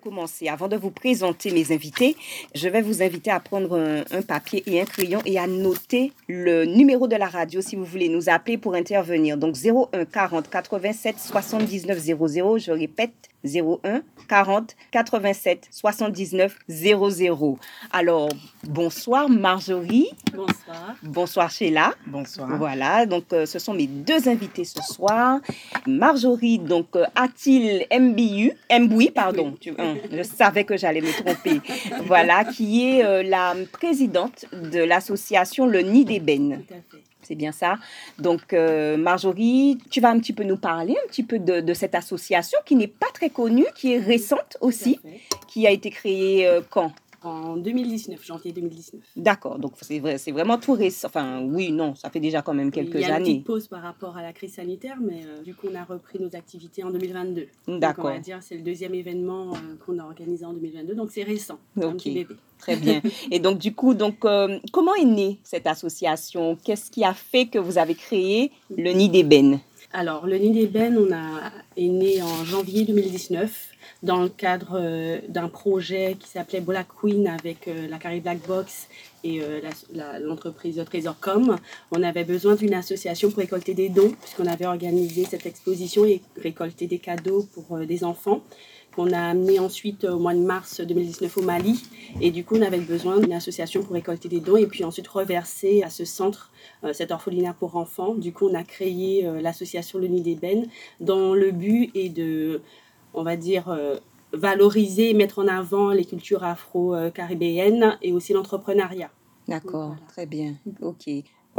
commencer, avant de vous présenter mes invités, je vais vous inviter à prendre un, papier et un crayon et à noter le numéro de la radio si vous voulez nous appeler pour intervenir. Donc 01 40 87 79 00. Je répète 01 40 87 79 00. Alors, bonsoir Marjorie. Bonsoir. Bonsoir Sheila. Bonsoir. Voilà, donc euh, ce sont mes deux invités ce soir. Marjorie, donc euh, a-t-il MBU, MBUI, pardon, tu, hein, je savais que j'allais me tromper. voilà, qui est euh, la présidente de l'association Le Nid d'Ébène. C'est bien ça. Donc, euh, Marjorie, tu vas un petit peu nous parler un petit peu de, cette association qui n'est pas très connue, qui est récente aussi, qui a été créée euh, quand? En 2019, janvier 2019. D'accord, donc c'est vrai, c'est vraiment tout récent. Enfin, oui, non, ça fait déjà quand même quelques années. Il y a une petite pause par rapport à la crise sanitaire, mais euh, du coup, on a repris nos activités en 2022. D'accord. on va dire c'est le deuxième événement euh, qu'on a organisé en 2022, donc c'est récent. Ok. Très bien. Et donc, du coup, donc, euh, comment est née cette association? Qu'est-ce qui a fait que vous avez créé le Nid d'Ébène Alors, le Nid d'Ébène, on a est né en janvier 2019 dans le cadre euh, d'un projet qui s'appelait Black Queen avec euh, la Carrie Black Box et euh, l'entreprise Trésorcom. On avait besoin d'une association pour récolter des dons, puisqu'on avait organisé cette exposition et récolté des cadeaux pour des enfants qu'on a amené ensuite au mois de mars 2019 au Mali. Et du coup, on avait besoin d'une association pour récolter des dons et puis ensuite reverser à ce centre, cet orphelinat pour enfants. Du coup, on a créé l'association Le Nid d'Ébène dont le but est de on va dire, euh, valoriser et mettre en avant les cultures afro-caribéennes et aussi l'entrepreneuriat. D'accord, très bien. OK.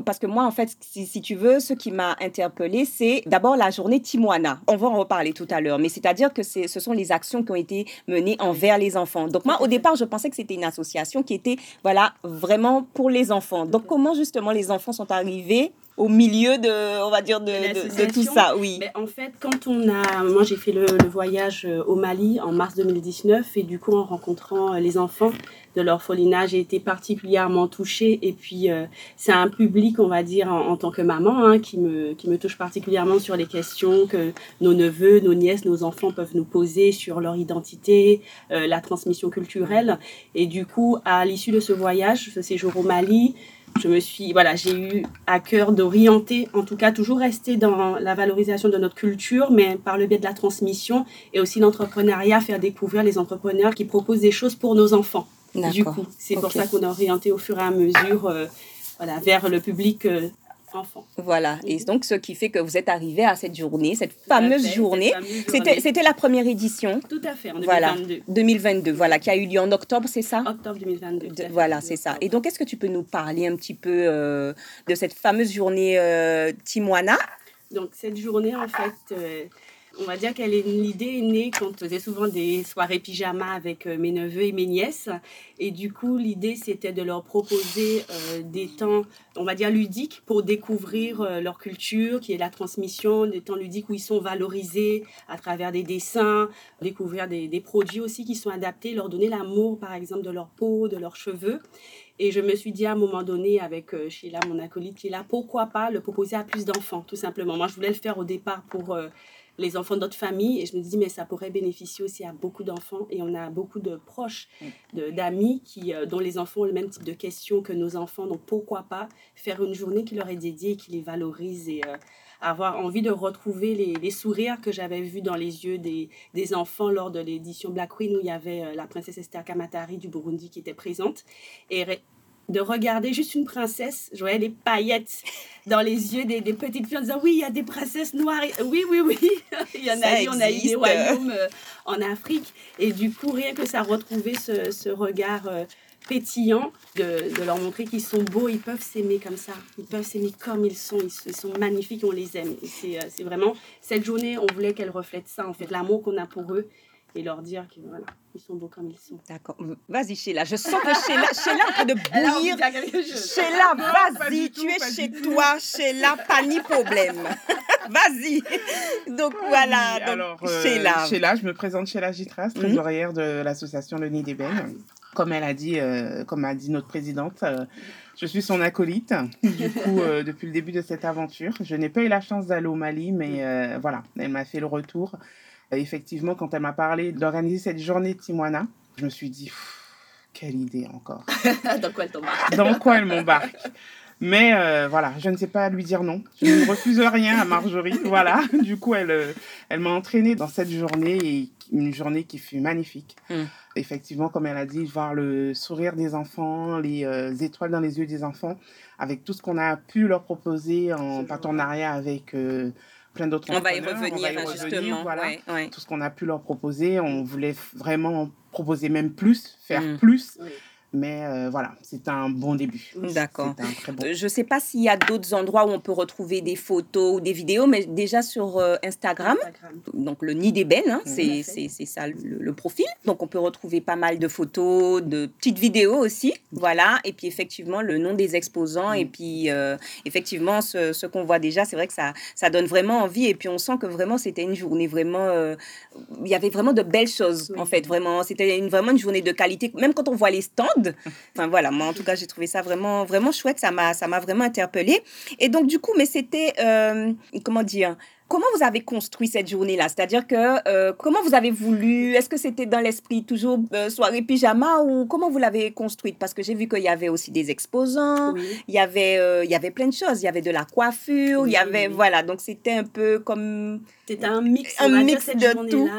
Parce que moi, en fait, si, tu veux, ce qui m'a interpellée, c'est d'abord la journée Timoana. On va en reparler tout à l'heure, mais c'est-à-dire que ce sont les actions qui ont été menées envers les enfants. Donc moi, au départ, je pensais que c'était une association qui était, voilà, vraiment pour les enfants. Donc comment justement les enfants sont arrivés au milieu de, on va dire, de, de, tout ça, oui. Mais en fait, quand on a, moi j'ai fait le, voyage euh, au Mali en mars 2019 et du coup en rencontrant euh, les enfants de l'orphelinat, j'ai été particulièrement touchée. Et puis euh, c'est un public, on va dire, en, tant que maman, hein, qui me qui me touche particulièrement sur les questions que nos neveux, nos nièces, nos enfants peuvent nous poser sur leur identité, la transmission culturelle. Et du coup à l'issue de ce voyage, ce séjour au Mali je me suis, voilà, j'ai eu à cœur d'orienter, en tout cas toujours rester dans la valorisation de notre culture, mais par le biais de la transmission et aussi l'entrepreneuriat, faire découvrir les entrepreneurs qui proposent des choses pour nos enfants. Du coup, c'est pour ça qu'on a orienté au fur et à mesure, euh, voilà, vers le public euh, voilà, et mhm. donc ce qui fait que vous êtes arrivé à cette journée, cette fameuse journée. C'était la première édition. Tout à fait, en 2022. Voilà, 2022, voilà, qui a eu lieu en octobre, c'est ça? Octobre 2022. voilà, c'est ça. Et donc, est-ce que tu peux nous parler un petit peu euh, de cette fameuse journée euh, Timoana Donc, cette journée, en fait, euh, on va dire qu'elle est l'idée est née quand on faisait souvent des soirées pyjama avec euh, mes neveux et mes nièces. Et du coup, l'idée, c'était de leur proposer euh, des temps, on va dire, ludiques pour découvrir euh, leur culture, qui est la transmission, des temps ludiques où ils sont valorisés à travers des dessins, découvrir des, des produits aussi qui sont adaptés, leur donner l'amour, par exemple, de leur peau, de leurs cheveux. Et je me suis dit à un moment donné avec Sheila, mon acolyte qui est là, pourquoi pas le proposer à plus d'enfants, tout simplement. Moi, je voulais le faire au départ pour les enfants de notre famille. Et je me dis, mais ça pourrait bénéficier aussi à beaucoup d'enfants. Et on a beaucoup de proches, d'amis qui, euh, dont les enfants ont le même type de questions que nos enfants. Donc pourquoi pas faire une journée qui leur est dédiée qui les valorise et euh, avoir envie de retrouver les, sourires que j'avais vus dans les yeux des, des enfants lors de l'édition Black Queen où il y avait euh, la princesse Esther Kamatari du Burundi qui était présente. Et de regarder juste une princesse. Je voyais les paillettes dans les yeux des, petites filles en disant Oui, il y a des princesses noires. Oui, oui, oui. il y en a eu, on a eu des royaumes euh, en Afrique. Et du coup, rien que ça, retrouver ce, ce regard. Euh, pétillant de, de, leur montrer qu'ils sont beaux, ils peuvent s'aimer comme ça, ils peuvent s'aimer comme ils sont, ils, sont magnifiques, on les aime. Euh, c'est vraiment, cette journée, on voulait qu'elle reflète ça, en fait, l'amour qu'on a pour eux, et leur dire qu'ils voilà, ils sont beaux comme ils sont. D'accord. Vas-y, Sheila. Je sens que Sheila, Sheila est en train de bouillir. Sheila, vas-y. Tu es chez toi, Sheila. Pas ni problème. vas-y. Donc voilà. donc, alors, euh, Sheila. Sheila, je me présente Sheila Gitras, mhm. trésorière de l'association Le Nid d'Ébène. Comme elle a dit, euh, comme a dit notre présidente, euh, je suis son acolyte. Du coup, depuis le début de cette aventure, je n'ai pas eu la chance d'aller au Mali, mais voilà, elle m'a fait le retour Effectivement, quand elle m'a parlé d'organiser cette journée Timoana, je me suis dit, quelle idée encore. Dans quoi elle t'embarque? Dans quoi elle m'embarque? Mais euh, voilà, je ne sais pas lui dire non. Je ne refuse rien à Marjorie. Voilà. Du coup, elle, euh, elle m'a entraînée dans cette journée et une journée qui fut magnifique. Hmm. Effectivement, comme elle a dit, voir le sourire des enfants, les euh, étoiles dans les yeux des enfants, avec tout ce qu'on a pu leur proposer en partenariat avec plein d'autres On va y revenir, justement. Voilà. Tout ce qu'on a pu leur proposer, on voulait vraiment proposer même plus, faire hmm. plus. Mais euh, voilà, c'est un bon début. D'accord. Euh, je ne sais pas s'il y a d'autres endroits où on peut retrouver des photos ou des vidéos, mais déjà sur euh, Instagram, donc le Nid d'ébène, hein, c'est ça le, profil. Donc on peut retrouver pas mal de photos, de petites vidéos aussi. Voilà. Et puis effectivement, le nom des exposants. Et puis effectivement, ce, ce qu'on voit déjà, c'est vrai que ça, ça donne vraiment envie. Et puis on sent que vraiment, c'était une journée vraiment. Il y avait vraiment de belles choses, en fait. Vraiment, c'était une, vraiment une journée de qualité. Même quand on voit les stands, Enfin voilà, moi en tout cas j'ai trouvé ça vraiment vraiment chouette, ça m'a ça m'a vraiment interpellée. Et donc du coup, mais c'était euh, comment dire Comment vous avez construit cette journée-là? C'est-à-dire que euh, comment vous avez voulu? Est-ce que c'était dans l'esprit toujours euh, soirée pyjama ou comment vous l'avez construite? Parce que j'ai vu qu'il y avait aussi des exposants, il y avait il y avait plein de choses, il y avait de la coiffure, il y avait voilà, donc c'était un peu comme c'était un mix, un mix de tout.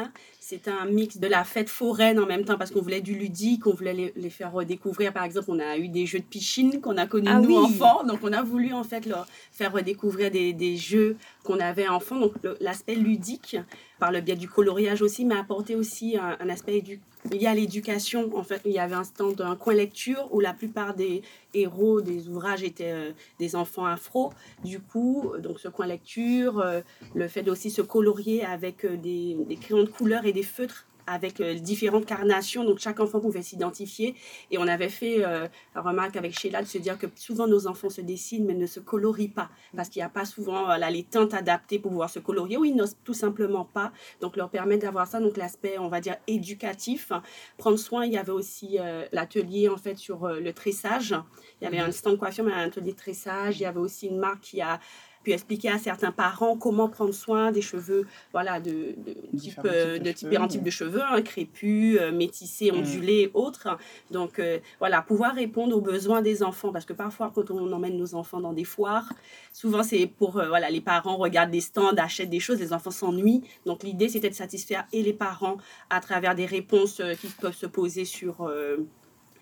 C'était un mix de la fête foraine en même temps parce qu'on voulait du ludique, on voulait les, faire redécouvrir. Par exemple, on a eu des jeux de piscine qu'on a connus ah nous enfants, donc on a voulu en fait leur faire redécouvrir des, des jeux qu'on avait enfants. Donc l'aspect ludique par le biais du coloriage aussi m'a apporté aussi un, un aspect lié à l'éducation. En fait, il y avait un stand, un coin lecture où la plupart des héros des ouvrages étaient euh, des enfants afro. Du coup, donc ce coin lecture, euh, le fait d'aussi se colorier avec euh, des, des crayons de couleur et des feutres avec euh, différentes carnations, donc chaque enfant pouvait s'identifier. Et on avait fait euh, la remarque avec Sheila de se dire que souvent nos enfants se dessinent mais ne se colorient pas, parce qu'il n'y a pas souvent les teintes adaptées pour pouvoir se colorier, ou ils n'osent tout simplement pas. Donc leur permettre d'avoir ça, donc l'aspect, on va dire, éducatif. Prendre soin, il y avait aussi euh, l'atelier en fait sur le tressage. Il y avait mhm. un stand coiffure, mais un atelier de tressage. Il y avait aussi une marque qui a puis expliquer à certains parents comment prendre soin des cheveux, voilà, de, de, type, euh, de, différents types de cheveux, hein, crépus, euh, métissés, mm. ondulés, autres. Donc, euh, voilà, pouvoir répondre aux besoins des enfants, parce que parfois, quand on emmène nos enfants dans des foires, souvent, c'est pour, voilà, les parents regardent des stands, achètent des choses, les enfants s'ennuient. Donc, l'idée, c'était de satisfaire et les parents à travers des réponses qui peuvent se poser sur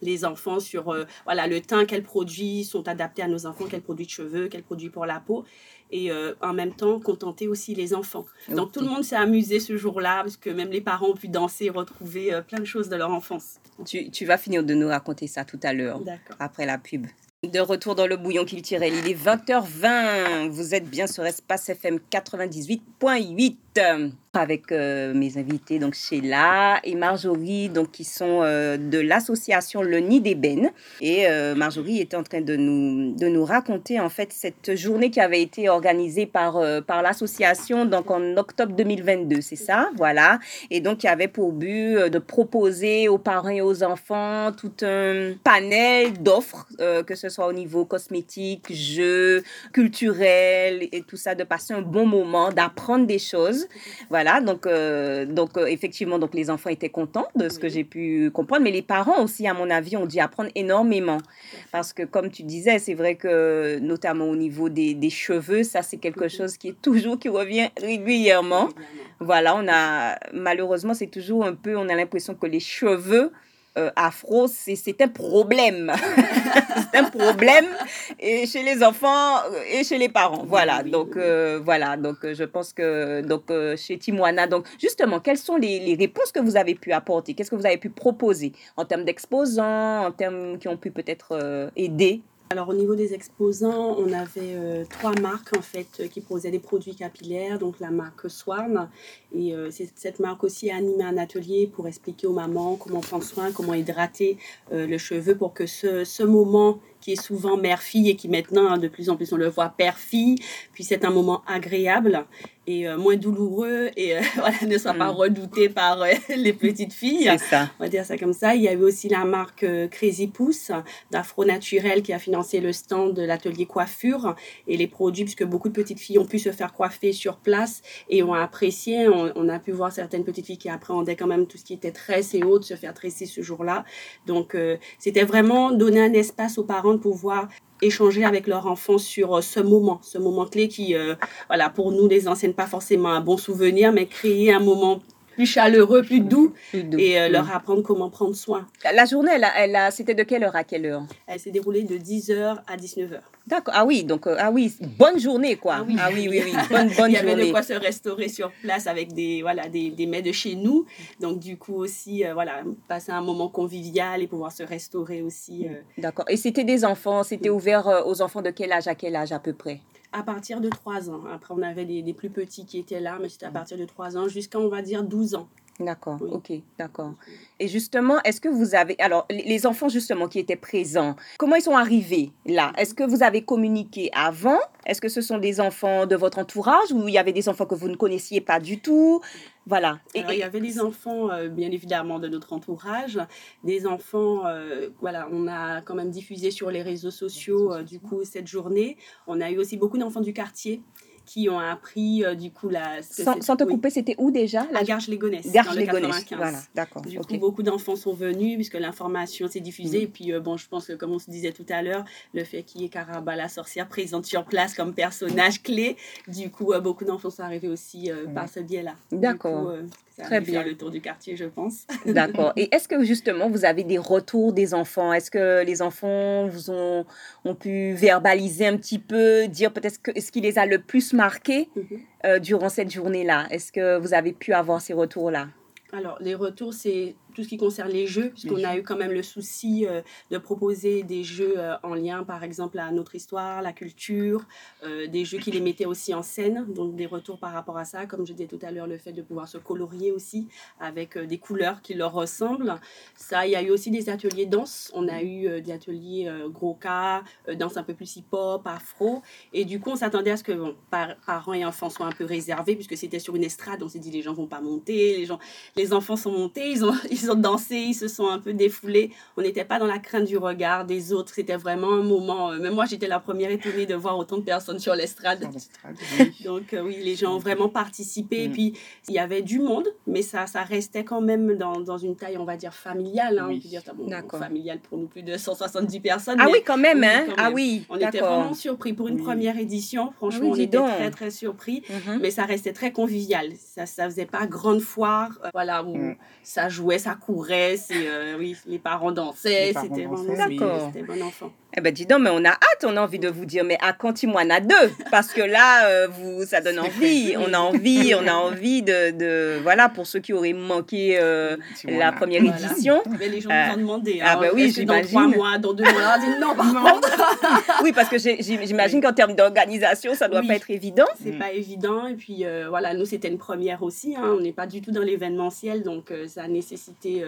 les enfants sur voilà le teint, quels produits sont adaptés à nos enfants, quels produits de cheveux, quels produits pour la peau et euh, en même temps contenter aussi les enfants. Donc tout le monde s'est amusé ce jour-là parce que même les parents ont pu danser et retrouver euh, plein de choses de leur enfance. Tu, tu, vas finir de nous raconter ça tout à l'heure, après la pub. De retour dans le bouillon culturel, il est 20h20. Vous êtes bien sur Espace FM 98.8 avec euh, mes invités, donc Sheila et Marjorie, donc qui sont euh, de l'association Le Nid d'Ébène. Et euh, Marjorie était en train de nous, de nous raconter en fait cette journée qui avait été organisée par, par l'association donc en octobre 2022, c'est ça, voilà. Et donc y avait pour but de proposer aux parents et aux enfants tout un panel d'offres, que ce soit au niveau cosmétique, jeux, culturel et tout ça, de passer un bon moment, d'apprendre des choses. Voilà voilà, donc, euh, donc euh, effectivement, donc les enfants étaient contents de ce que j'ai pu comprendre, mais les parents aussi, à mon avis, ont dû apprendre énormément. Parce que, comme tu disais, c'est vrai que, notamment au niveau des, des cheveux, ça, c'est quelque chose qui est toujours, qui revient régulièrement. Voilà, on a, malheureusement, c'est toujours un peu, on a l'impression que les cheveux, euh, afro, c'est un problème. c'est un problème et chez les enfants euh, et chez les parents. Voilà. Donc euh, voilà. Donc je pense que donc chez Timoana. Donc justement, quelles sont les, les, réponses que vous avez pu apporter? Qu'est-ce que vous avez pu proposer en termes d'exposants, en termes qui ont pu peut-être aider? Alors au niveau des exposants, on avait euh, trois marques en fait euh, qui proposaient des produits capillaires, donc la marque Swarm et euh, cette marque aussi a animé un atelier pour expliquer aux mamans comment prendre soin, comment hydrater le cheveu pour que ce, ce moment qui est souvent mère-fille et qui maintenant, de plus en plus, on le voit père-fille, puis c'est un moment agréable et euh, moins douloureux et euh, voilà, ne soit pas mm. redouté par euh, les petites filles. C'est ça. On va dire ça comme ça. Il y avait aussi la marque Crazy Pouce d'Afro Naturel qui a financé le stand de l'atelier coiffure et les produits puisque beaucoup de petites filles ont pu se faire coiffer sur place et ont apprécié. On, on a pu voir certaines petites filles qui appréhendaient quand même tout ce qui était tresse et autres se faire tresser ce jour-là. Donc c'était vraiment donner un espace aux parents de pouvoir échanger avec leur enfant sur euh, ce moment, ce moment clé qui, euh, voilà, pour nous les anciennes, pas forcément un bon souvenir, mais créer un moment plus chaleureux, plus doux, et euh, leur apprendre comment prendre soin. La journée, elle, elle a, c'était de quelle heure à quelle heure? Elle s'est déroulée de 10h à 19h. D'accord. Ah oui, donc ah oui, bonne journée quoi. Ah oui, ah oui, oui, Bonne, bonne Il y avait de quoi se restaurer sur place avec des voilà des, des mets de chez nous. Donc du coup aussi voilà passer un moment convivial et pouvoir se restaurer aussi. D'accord. Et c'était des enfants, c'était ouvert aux enfants de quel âge à quel âge à peu près? À partir de 3 ans. Après, on avait des, des, plus petits qui étaient là, mais c'était à partir de 3 ans jusqu'à, on va dire, 12 ans. D'accord, ok, d'accord. Et justement, est-ce que vous avez... Alors, les enfants, justement, qui étaient présents, comment ils sont arrivés là? Est-ce que vous avez communiqué avant? Est-ce que ce sont des enfants de votre entourage ou il y avait des enfants que vous ne connaissiez pas du tout? Voilà. Et, il y avait des enfants, euh, bien évidemment, de notre entourage. Des enfants, euh, voilà, on a quand même diffusé sur les réseaux sociaux, euh, du coup, cette journée. On a eu aussi beaucoup d'enfants du quartier qui ont appris euh, du coup la. Sans, te couper, c'était où déjà la... À Garges-les-Gonesse. Garges-les-Gonesse. Voilà, d'accord. Du coup, beaucoup d'enfants sont venus puisque l'information s'est diffusée. Mm. Et puis, euh, bon, je pense que comme on se disait tout à l'heure, le fait qu'il y ait Caraba, la sorcière, présente sur place comme personnage clé, du coup, euh, beaucoup d'enfants sont arrivés aussi par ce biais-là. D'accord. Très bien. le tour du quartier, je pense. D'accord. Et est-ce que justement vous avez des retours des enfants? Est-ce que les enfants vous ont, ont pu verbaliser un petit peu, dire peut-être que, ce qui les a le plus marqué mhm. euh, durant cette journée-là? Est-ce que vous avez pu avoir ces retours-là? Alors, les retours, c'est tout ce qui concerne les jeux, puisqu'on a eu quand même le souci euh, de proposer des jeux euh, en lien, par exemple, à notre histoire, la culture, euh, des jeux qui les mettaient aussi en scène, donc des retours par rapport à ça, comme je disais tout à l'heure, le fait de pouvoir se colorier aussi avec des couleurs qui leur ressemblent. Ça, il y a eu aussi des ateliers danse, on a eu des ateliers gros cas, danse un peu plus hip-hop, afro, et du coup, on s'attendait à ce que bon, parents et enfants soient un peu réservés, puisque c'était sur une estrade, on s'est dit les gens vont pas monter, les gens, les enfants sont montés, ils ont, ils ont dansé, ils se sont un peu défoulés. On n'était pas dans la crainte du regard des autres. C'était vraiment un moment. Euh, même moi, j'étais la première étonnée de voir autant de personnes sur l'estrade. Donc, euh, oui, les gens ont vraiment participé. Et mm. puis, il y avait du monde, mais ça, ça restait quand même dans, dans une taille, on va dire, familiale. Hein. Oui. On peut familiale pour nous, plus de 170 personnes. Ah oui, quand même. hein? Ah oui. On était vraiment surpris. Pour une première édition, franchement, on était très, très surpris. Mm-hmm. Mais ça restait très convivial. Ça ne faisait pas grande foire. Euh, voilà, où mm. ça jouait, ça courait, euh, oui, les parents dansaient, c'était vraiment c'était bon enfant. Eh ben dis donc, mais on a hâte, on a envie de vous dire, mais à quand a deux Parce que là, euh, vous, ça donne envie, on a envie, on a envie de, de voilà, pour ceux qui auraient manqué euh, la première édition. Mais les gens nous ont demandé. Ah ben oui, j'imagine. Dans trois mois, dans deux mois, on dit non, par contre. oui, parce que j'imagine qu'en termes d'organisation, ça doit pas être évident. C'est pas évident, et puis voilà, nous c'était une première aussi, hein. on n'est pas du tout dans l'événementiel, donc ça a nécessité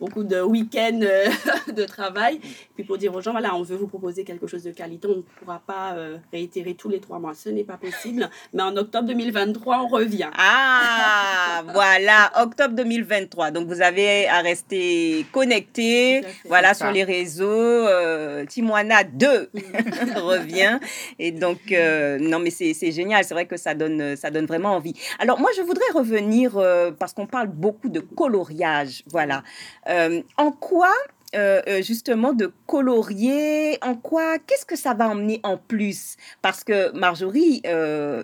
beaucoup de week-ends euh, de travail. Puis pour dire aux gens, voilà, on veut vous proposer quelque chose de qualité, on ne pourra pas euh, réitérer tous les trois mois, ce n'est pas possible. Mais en octobre 2023, on revient. Ah, voilà, octobre 2023. Donc vous avez à rester connecté, voilà, sur les réseaux. Euh, Timoana 2 revient. Et donc, non, mais c'est génial. C'est vrai que ça donne, ça donne vraiment envie. Alors moi, je voudrais revenir, parce qu'on parle beaucoup de coloriage, voilà. Euh, en quoi euh, euh, justement de colorier En quoi Qu'est-ce que ça va emmener en plus? Parce que Marjorie,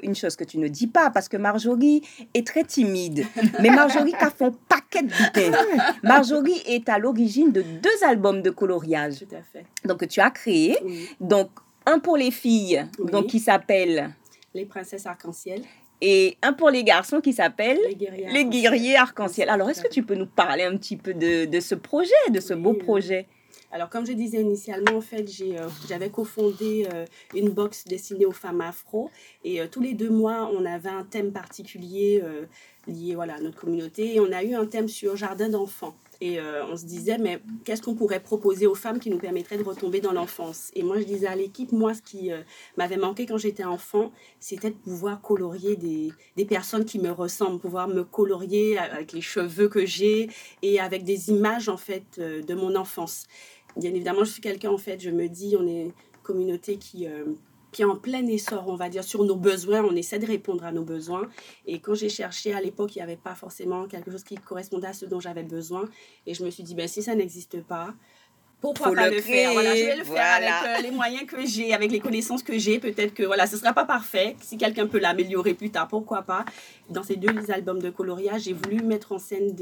une chose que tu ne dis pas, parce que Marjorie est très timide, mais Marjorie a fait un paquet de bouteilles. Marjorie est à l'origine de deux albums de coloriage. Tout à fait. Donc tu as créé. Donc un pour les filles, donc qui s'appelle Les princesses arc-en-ciel et un pour les garçons qui s'appelle Les guerriers arc-en-ciel. Alors, est-ce que tu peux nous parler un petit peu de, de ce projet, de ce beau projet? Alors, comme je disais initialement, en fait, euh, j'avais cofondé euh, une box destinée aux femmes afro. Et euh, tous les deux mois, on avait un thème particulier lié voilà, à notre communauté. Et on a eu un thème sur jardin d'enfants. Et euh, on se disait, mais qu'est-ce qu'on pourrait proposer aux femmes qui nous permettrait de retomber dans l'enfance? Et moi, je disais à l'équipe, moi, ce qui euh, m'avait manqué quand j'étais enfant, c'était de pouvoir colorier des, des, personnes qui me ressemblent, pouvoir me colorier avec les cheveux que j'ai et avec des images, en fait, euh, de mon enfance. Bien évidemment, je suis quelqu'un, en fait, je me dis, on est une communauté qui qui est en plein essor, on va dire, sur nos besoins. On essaie de répondre à nos besoins. Et quand j'ai cherché à l'époque, il n'y avait pas forcément quelque chose qui correspondait à ce dont j'avais besoin. Et je me suis dit, ben, si ça n'existe pas, pourquoi pas le, faire? Voilà, Je vais le faire avec euh, les moyens que j'ai, avec les connaissances que j'ai. Peut-être que voilà, ce ne sera pas parfait. Si quelqu'un peut l'améliorer plus tard, pourquoi pas? Dans ces deux albums de coloriage, j'ai voulu mettre en scène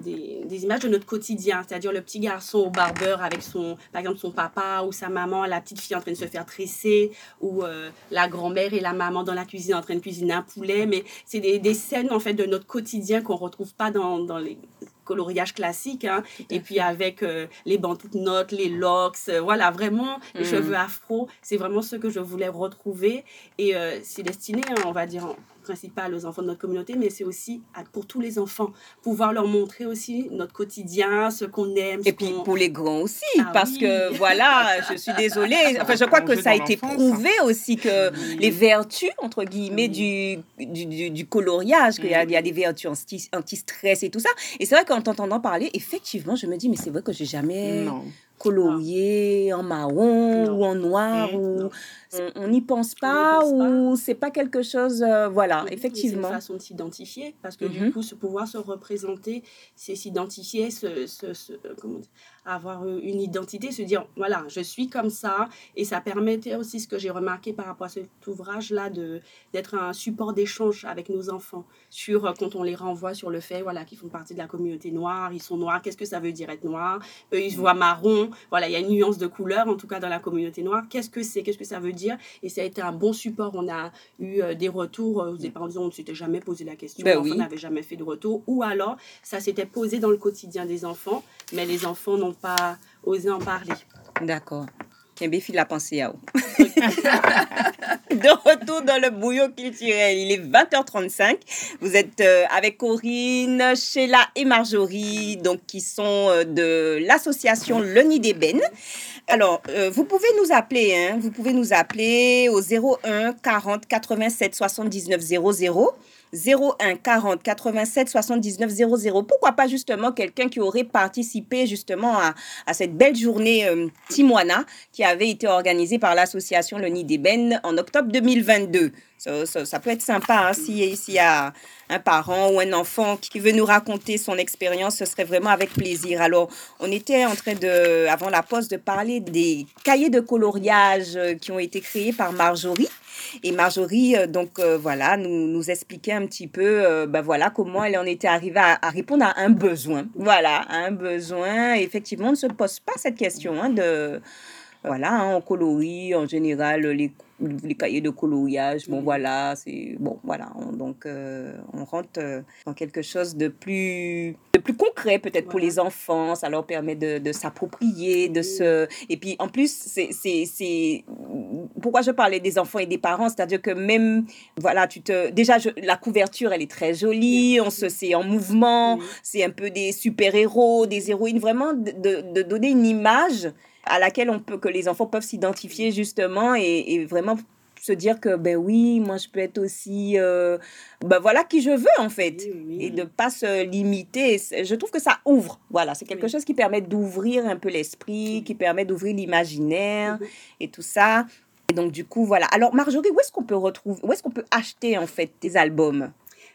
des, des, images de notre quotidien, c'est-à-dire le petit garçon au barbeur avec son, par exemple, son papa ou sa maman, la petite fille en train de se faire tresser, ou euh, la grand-mère et la maman dans la cuisine en train de cuisiner un poulet. Mais c'est des, des, scènes en fait de notre quotidien qu'on retrouve pas dans, dans les coloriages classiques. Hein. Et puis avec euh, les bandes toutes notes, les locks, euh, voilà, vraiment, les mm. cheveux afro, c'est vraiment ce que je voulais retrouver. Et c'est destiné, hein, on va dire, principal aux enfants de notre communauté, mais c'est aussi pour tous les enfants, pouvoir leur montrer aussi notre quotidien, ce qu'on aime. Et puis pour les grands aussi, ah parce que voilà, je suis désolée, enfin je crois que ça a été prouvé aussi que les vertus, entre guillemets, du, du, du, coloriage, qu'il y, y, a des vertus anti-stress et tout ça. Et c'est vrai qu'en t'entendant parler, effectivement, je me dis, mais c'est vrai que j'ai jamais colorié en marron ou en noir ou on n'y pense pas ou c'est pas quelque chose euh, voilà effectivement c'est une façon de s'identifier parce que du mhm. coup ce pouvoir se représenter c'est s'identifier ce, ce, comment dire, avoir euh, une identité, se dire, voilà, je suis comme ça. Et ça permettait aussi, ce que j'ai remarqué par rapport à cet ouvrage-là, d'être un support d'échange avec nos enfants sur euh, quand on les renvoie sur le fait, voilà, qu'ils font partie de la communauté noire, ils sont noirs, qu'est-ce que ça veut dire être noir? Eux, ils se voient marron. Voilà, il y a une nuance de couleur, en tout cas dans la communauté noire. Qu'est-ce que c'est? Qu'est-ce que ça veut dire? Et ça a été un bon support. On a eu euh, des retours aux parents disant, on ne s'était jamais posé la question, ben on n'avait jamais fait de retour. Ou alors, ça s'était posé dans le quotidien des enfants, mais les enfants n'ont pas osé en parler. D'accord. Kembe la pensée à vous. de retour dans le bouillon culturel. Il est 20h35. Vous êtes euh, avec Corinne, Sheila et Marjorie, donc qui sont euh, de l'association Le Nid d'Ébène. Alors, euh, vous pouvez nous appeler, hein, vous pouvez nous appeler au 01 40 87 79 00. 01 40 87 79 00. Pourquoi pas justement quelqu'un qui aurait participé justement à, à cette belle journée euh, Timoana qui avait été organisée par l'association Le Nid d'Ébène en octobre 2022. Ça, peut être sympa hein, s'il y a un parent ou un enfant qui veut nous raconter son expérience, ce serait vraiment avec plaisir. Alors, on était en train de, avant la pause, de parler des cahiers de coloriage euh, qui ont été créés par Marjorie. Et Marjorie, euh, donc euh, voilà, nous, nous expliquait un petit peu, ben voilà, comment elle en était arrivée à, répondre à un besoin. Voilà, un besoin. effectivement, on ne se pose pas cette question hein, de, voilà, hein, on colorie en général les les cahiers de coloriage. Bon, voilà, c'est bon, voilà. donc, euh, on rentre euh, dans quelque chose de plus, de plus concret peut-être pour les enfants. Ça leur permet de, de s'approprier, de se. Et puis, en plus, c'est, c'est, pourquoi je parlais des enfants et des parents, c'est-à-dire que même, voilà, tu te, déjà, la couverture, elle est très jolie. On se, c'est en mouvement. C'est un peu des super héros, des héroïnes, vraiment de, de donner une image à laquelle on peut, que les enfants peuvent s'identifier justement et, vraiment se dire que ben oui moi je peux être aussi euh, ben voilà qui je veux en fait. Et de pas se limiter. Je trouve que ça ouvre. Voilà c'est quelque chose qui permet d'ouvrir un peu l'esprit qui permet d'ouvrir l'imaginaire et tout ça. Et donc du coup voilà. Alors Marjorie où est-ce qu'on peut retrouver où est-ce qu'on peut acheter en fait tes albums?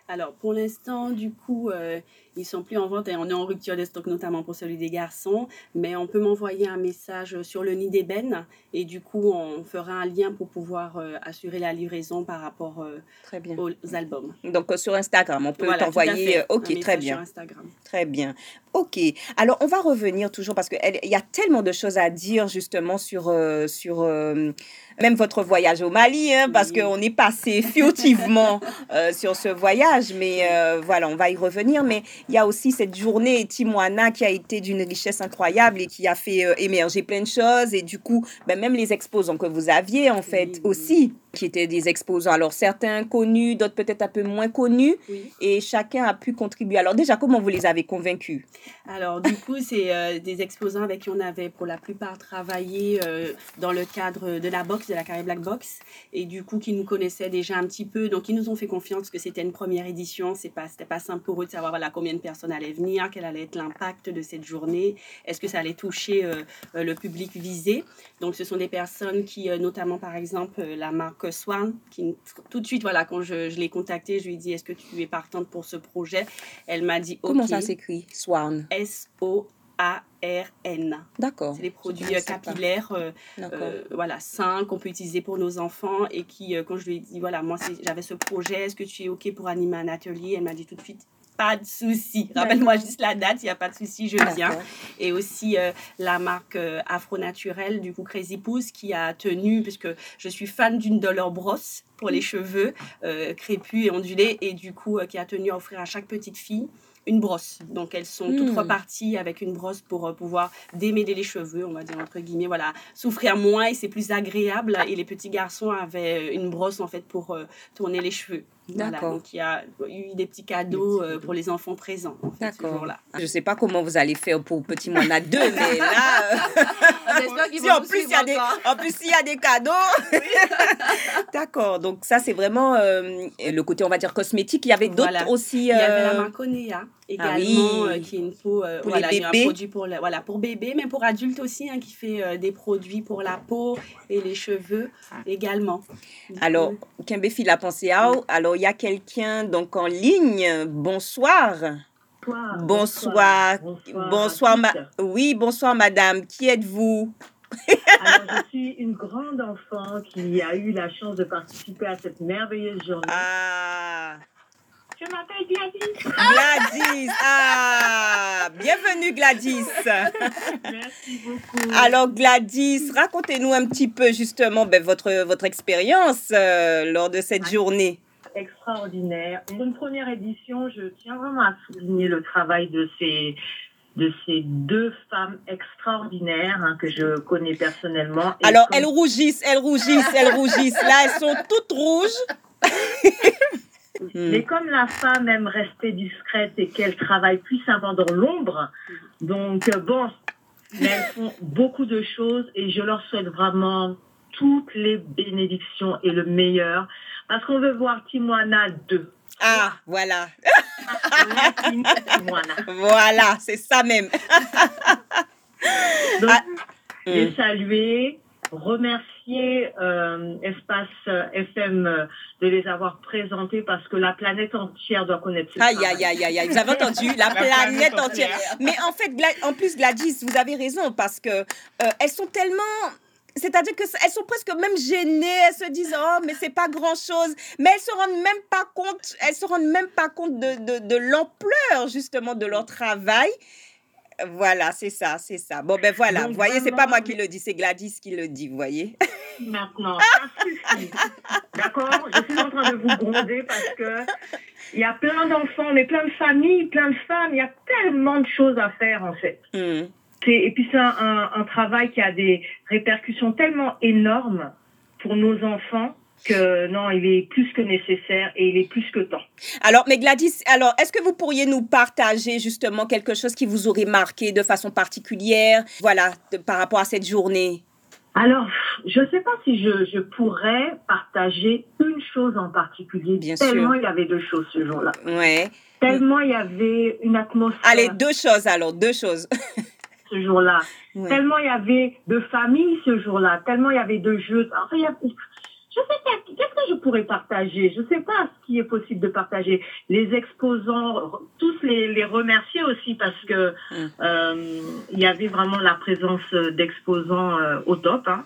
Alors pour l'instant du coup euh, ils sont plus en vente et on est en rupture de stock, notamment pour celui des garçons. Mais on peut m'envoyer un message sur le nid d'ébène et du coup, on fera un lien pour pouvoir euh, assurer la livraison par rapport euh, très bien. aux albums. Donc, euh, sur Instagram, on peut t'envoyer. ok, très bien. Sur Instagram. Très bien. Ok. Alors, on va revenir toujours parce qu'il y a tellement de choses à dire justement sur, sur même votre voyage au Mali, hein, parce qu'on est passé furtivement sur ce voyage. Mais voilà, on va y revenir. Mais il y a aussi cette journée Timoana qui a été d'une richesse incroyable et qui a fait euh, émerger plein de choses. Et du coup, ben, même les exposants que vous aviez, en fait, aussi, qui étaient des exposants. Alors certains connus, d'autres peut-être un peu moins connus, et chacun a pu contribuer. Alors déjà, comment vous les avez convaincus? Alors du coup, c'est euh, des exposants avec qui on avait pour la plupart travaillé euh, dans le cadre de la boxe, de la carré Black Box, et du coup qui nous connaissaient déjà un petit peu, donc ils nous ont fait confiance que c'était une première édition. C'est pas, c'était pas simple pour eux de savoir voilà combien de personnes allaient venir, quel allait être l'impact de cette journée, est-ce que ça allait toucher euh, le public visé? Donc ce sont des personnes qui, notamment par exemple la marque Swan, qui tout de suite, voilà, quand je, je l'ai contactée, je lui ai dit Est-ce que tu es partante pour ce projet? Elle m'a dit Comment ça s'écrit Swan? S-O-A-R-N. D'accord. C'est des produits euh, capillaires, euh, euh, voilà, sains qu'on peut utiliser pour nos enfants et qui, quand je lui ai dit, voilà, moi j'avais ce projet, est-ce que tu es OK pour animer un atelier? Elle m'a dit tout de suite, pas de souci. Rappelle-moi juste la date, il n'y a pas de souci, je viens. Et aussi euh, la marque euh, Afro Naturel, du coup Crazy Pouce, qui a tenu, puisque je suis fan d'une de leurs brosses pour les cheveux euh, crépus et ondulés, et du coup qui a tenu à offrir à chaque petite fille une brosse. Donc elles sont toutes hmm. reparties avec une brosse pour pouvoir démêler les cheveux, on va dire entre guillemets, voilà, souffrir moins et c'est plus agréable. Et les petits garçons avaient une brosse en fait pour tourner les cheveux. D'accord. donc il y a eu des petits cadeaux euh, pour les enfants présents. En fait. Je ne sais pas comment vous allez faire pour Petit Mona 2, mais là. Euh, en, plus, il y a des, en plus, il y a des cadeaux. D'accord. Donc, ça, c'est vraiment euh, le côté, on va dire, cosmétique. Il y avait d'autres aussi. Il y avait la Marconea ah également, qui est une peau. pour voilà, les bébés. Un produit pour, voilà, pour bébés, mais pour adultes aussi, hein, qui fait des produits pour la peau et les cheveux également. Alors, Kimbefi l'a pensé à. Alors, y a quelqu'un donc en ligne. Bonsoir. Bonsoir. Bonsoir. Oui, bonsoir madame. Qui êtes-vous? Alors, je suis une grande enfant qui a eu la chance de participer à cette merveilleuse journée. Ah. Je m'appelle Gladys. Gladys, ah, bienvenue Gladys. Merci beaucoup. Alors Gladys, racontez-nous un petit peu justement ben, votre, votre expérience euh, lors de cette journée extraordinaire. Pour une première édition, je tiens vraiment à souligner le travail de ces de ces deux femmes extraordinaires hein, que je connais personnellement. Alors, elles rougissent, elles rougissent, elles rougissent. Là, elles sont toutes rouges. Mais comme la femme aime rester discrète et qu'elle travaille puissamment dans l'ombre, donc euh, bon, elles font beaucoup de choses et je leur souhaite vraiment toutes les bénédictions et le meilleur parce qu'on veut voir Timoana 2. Ah, voilà. voilà, c'est ça même. Donc, ah, et hmm. saluer, remercier euh, Espace euh, FM euh, de les avoir présentés parce que la planète entière doit connaître ça. Aïe, aïe, aïe, aïe, vous avez entendu La, planète, entière. Mais en fait, en plus, Gladys, vous avez raison parce que elles sont tellement c'est-à-dire qu'elles sont presque même gênées, elles se disent oh mais c'est pas grand chose, mais elles se rendent même pas compte, elles se rendent même pas compte de, de, l'ampleur justement de leur travail. Voilà, c'est ça, c'est ça. Bon ben voilà, vous voyez, c'est pas moi qui le dis, c'est Gladys qui le dit, vous voyez. Maintenant. D'accord? Je suis en train de vous gronder parce que il y a plein d'enfants, mais plein de familles, plein de femmes, il y a tellement de choses à faire en fait. Mmh et puis c'est un, travail qui a des répercussions tellement énormes pour nos enfants que non, il est plus que nécessaire et il est plus que temps. Alors, mais Gladys, alors, est-ce que vous pourriez nous partager justement quelque chose qui vous aurait marqué de façon particulière, voilà, par rapport à cette journée? Alors, je ne sais pas si je, je, pourrais partager une chose en particulier. Bien tellement il y avait deux choses ce jour-là. Ouais. Tellement il y avait une atmosphère. Allez, deux choses alors, deux choses. ce jour-là. Tellement il y avait de familles ce jour-là, tellement il y avait de jeux. Enfin, il y a, je sais pas, qu'est-ce que je pourrais partager? Je sais pas ce qui est possible de partager. Les exposants, tous les, les remercier aussi parce que euh, il y avait vraiment la présence d'exposants euh, au top. Hein.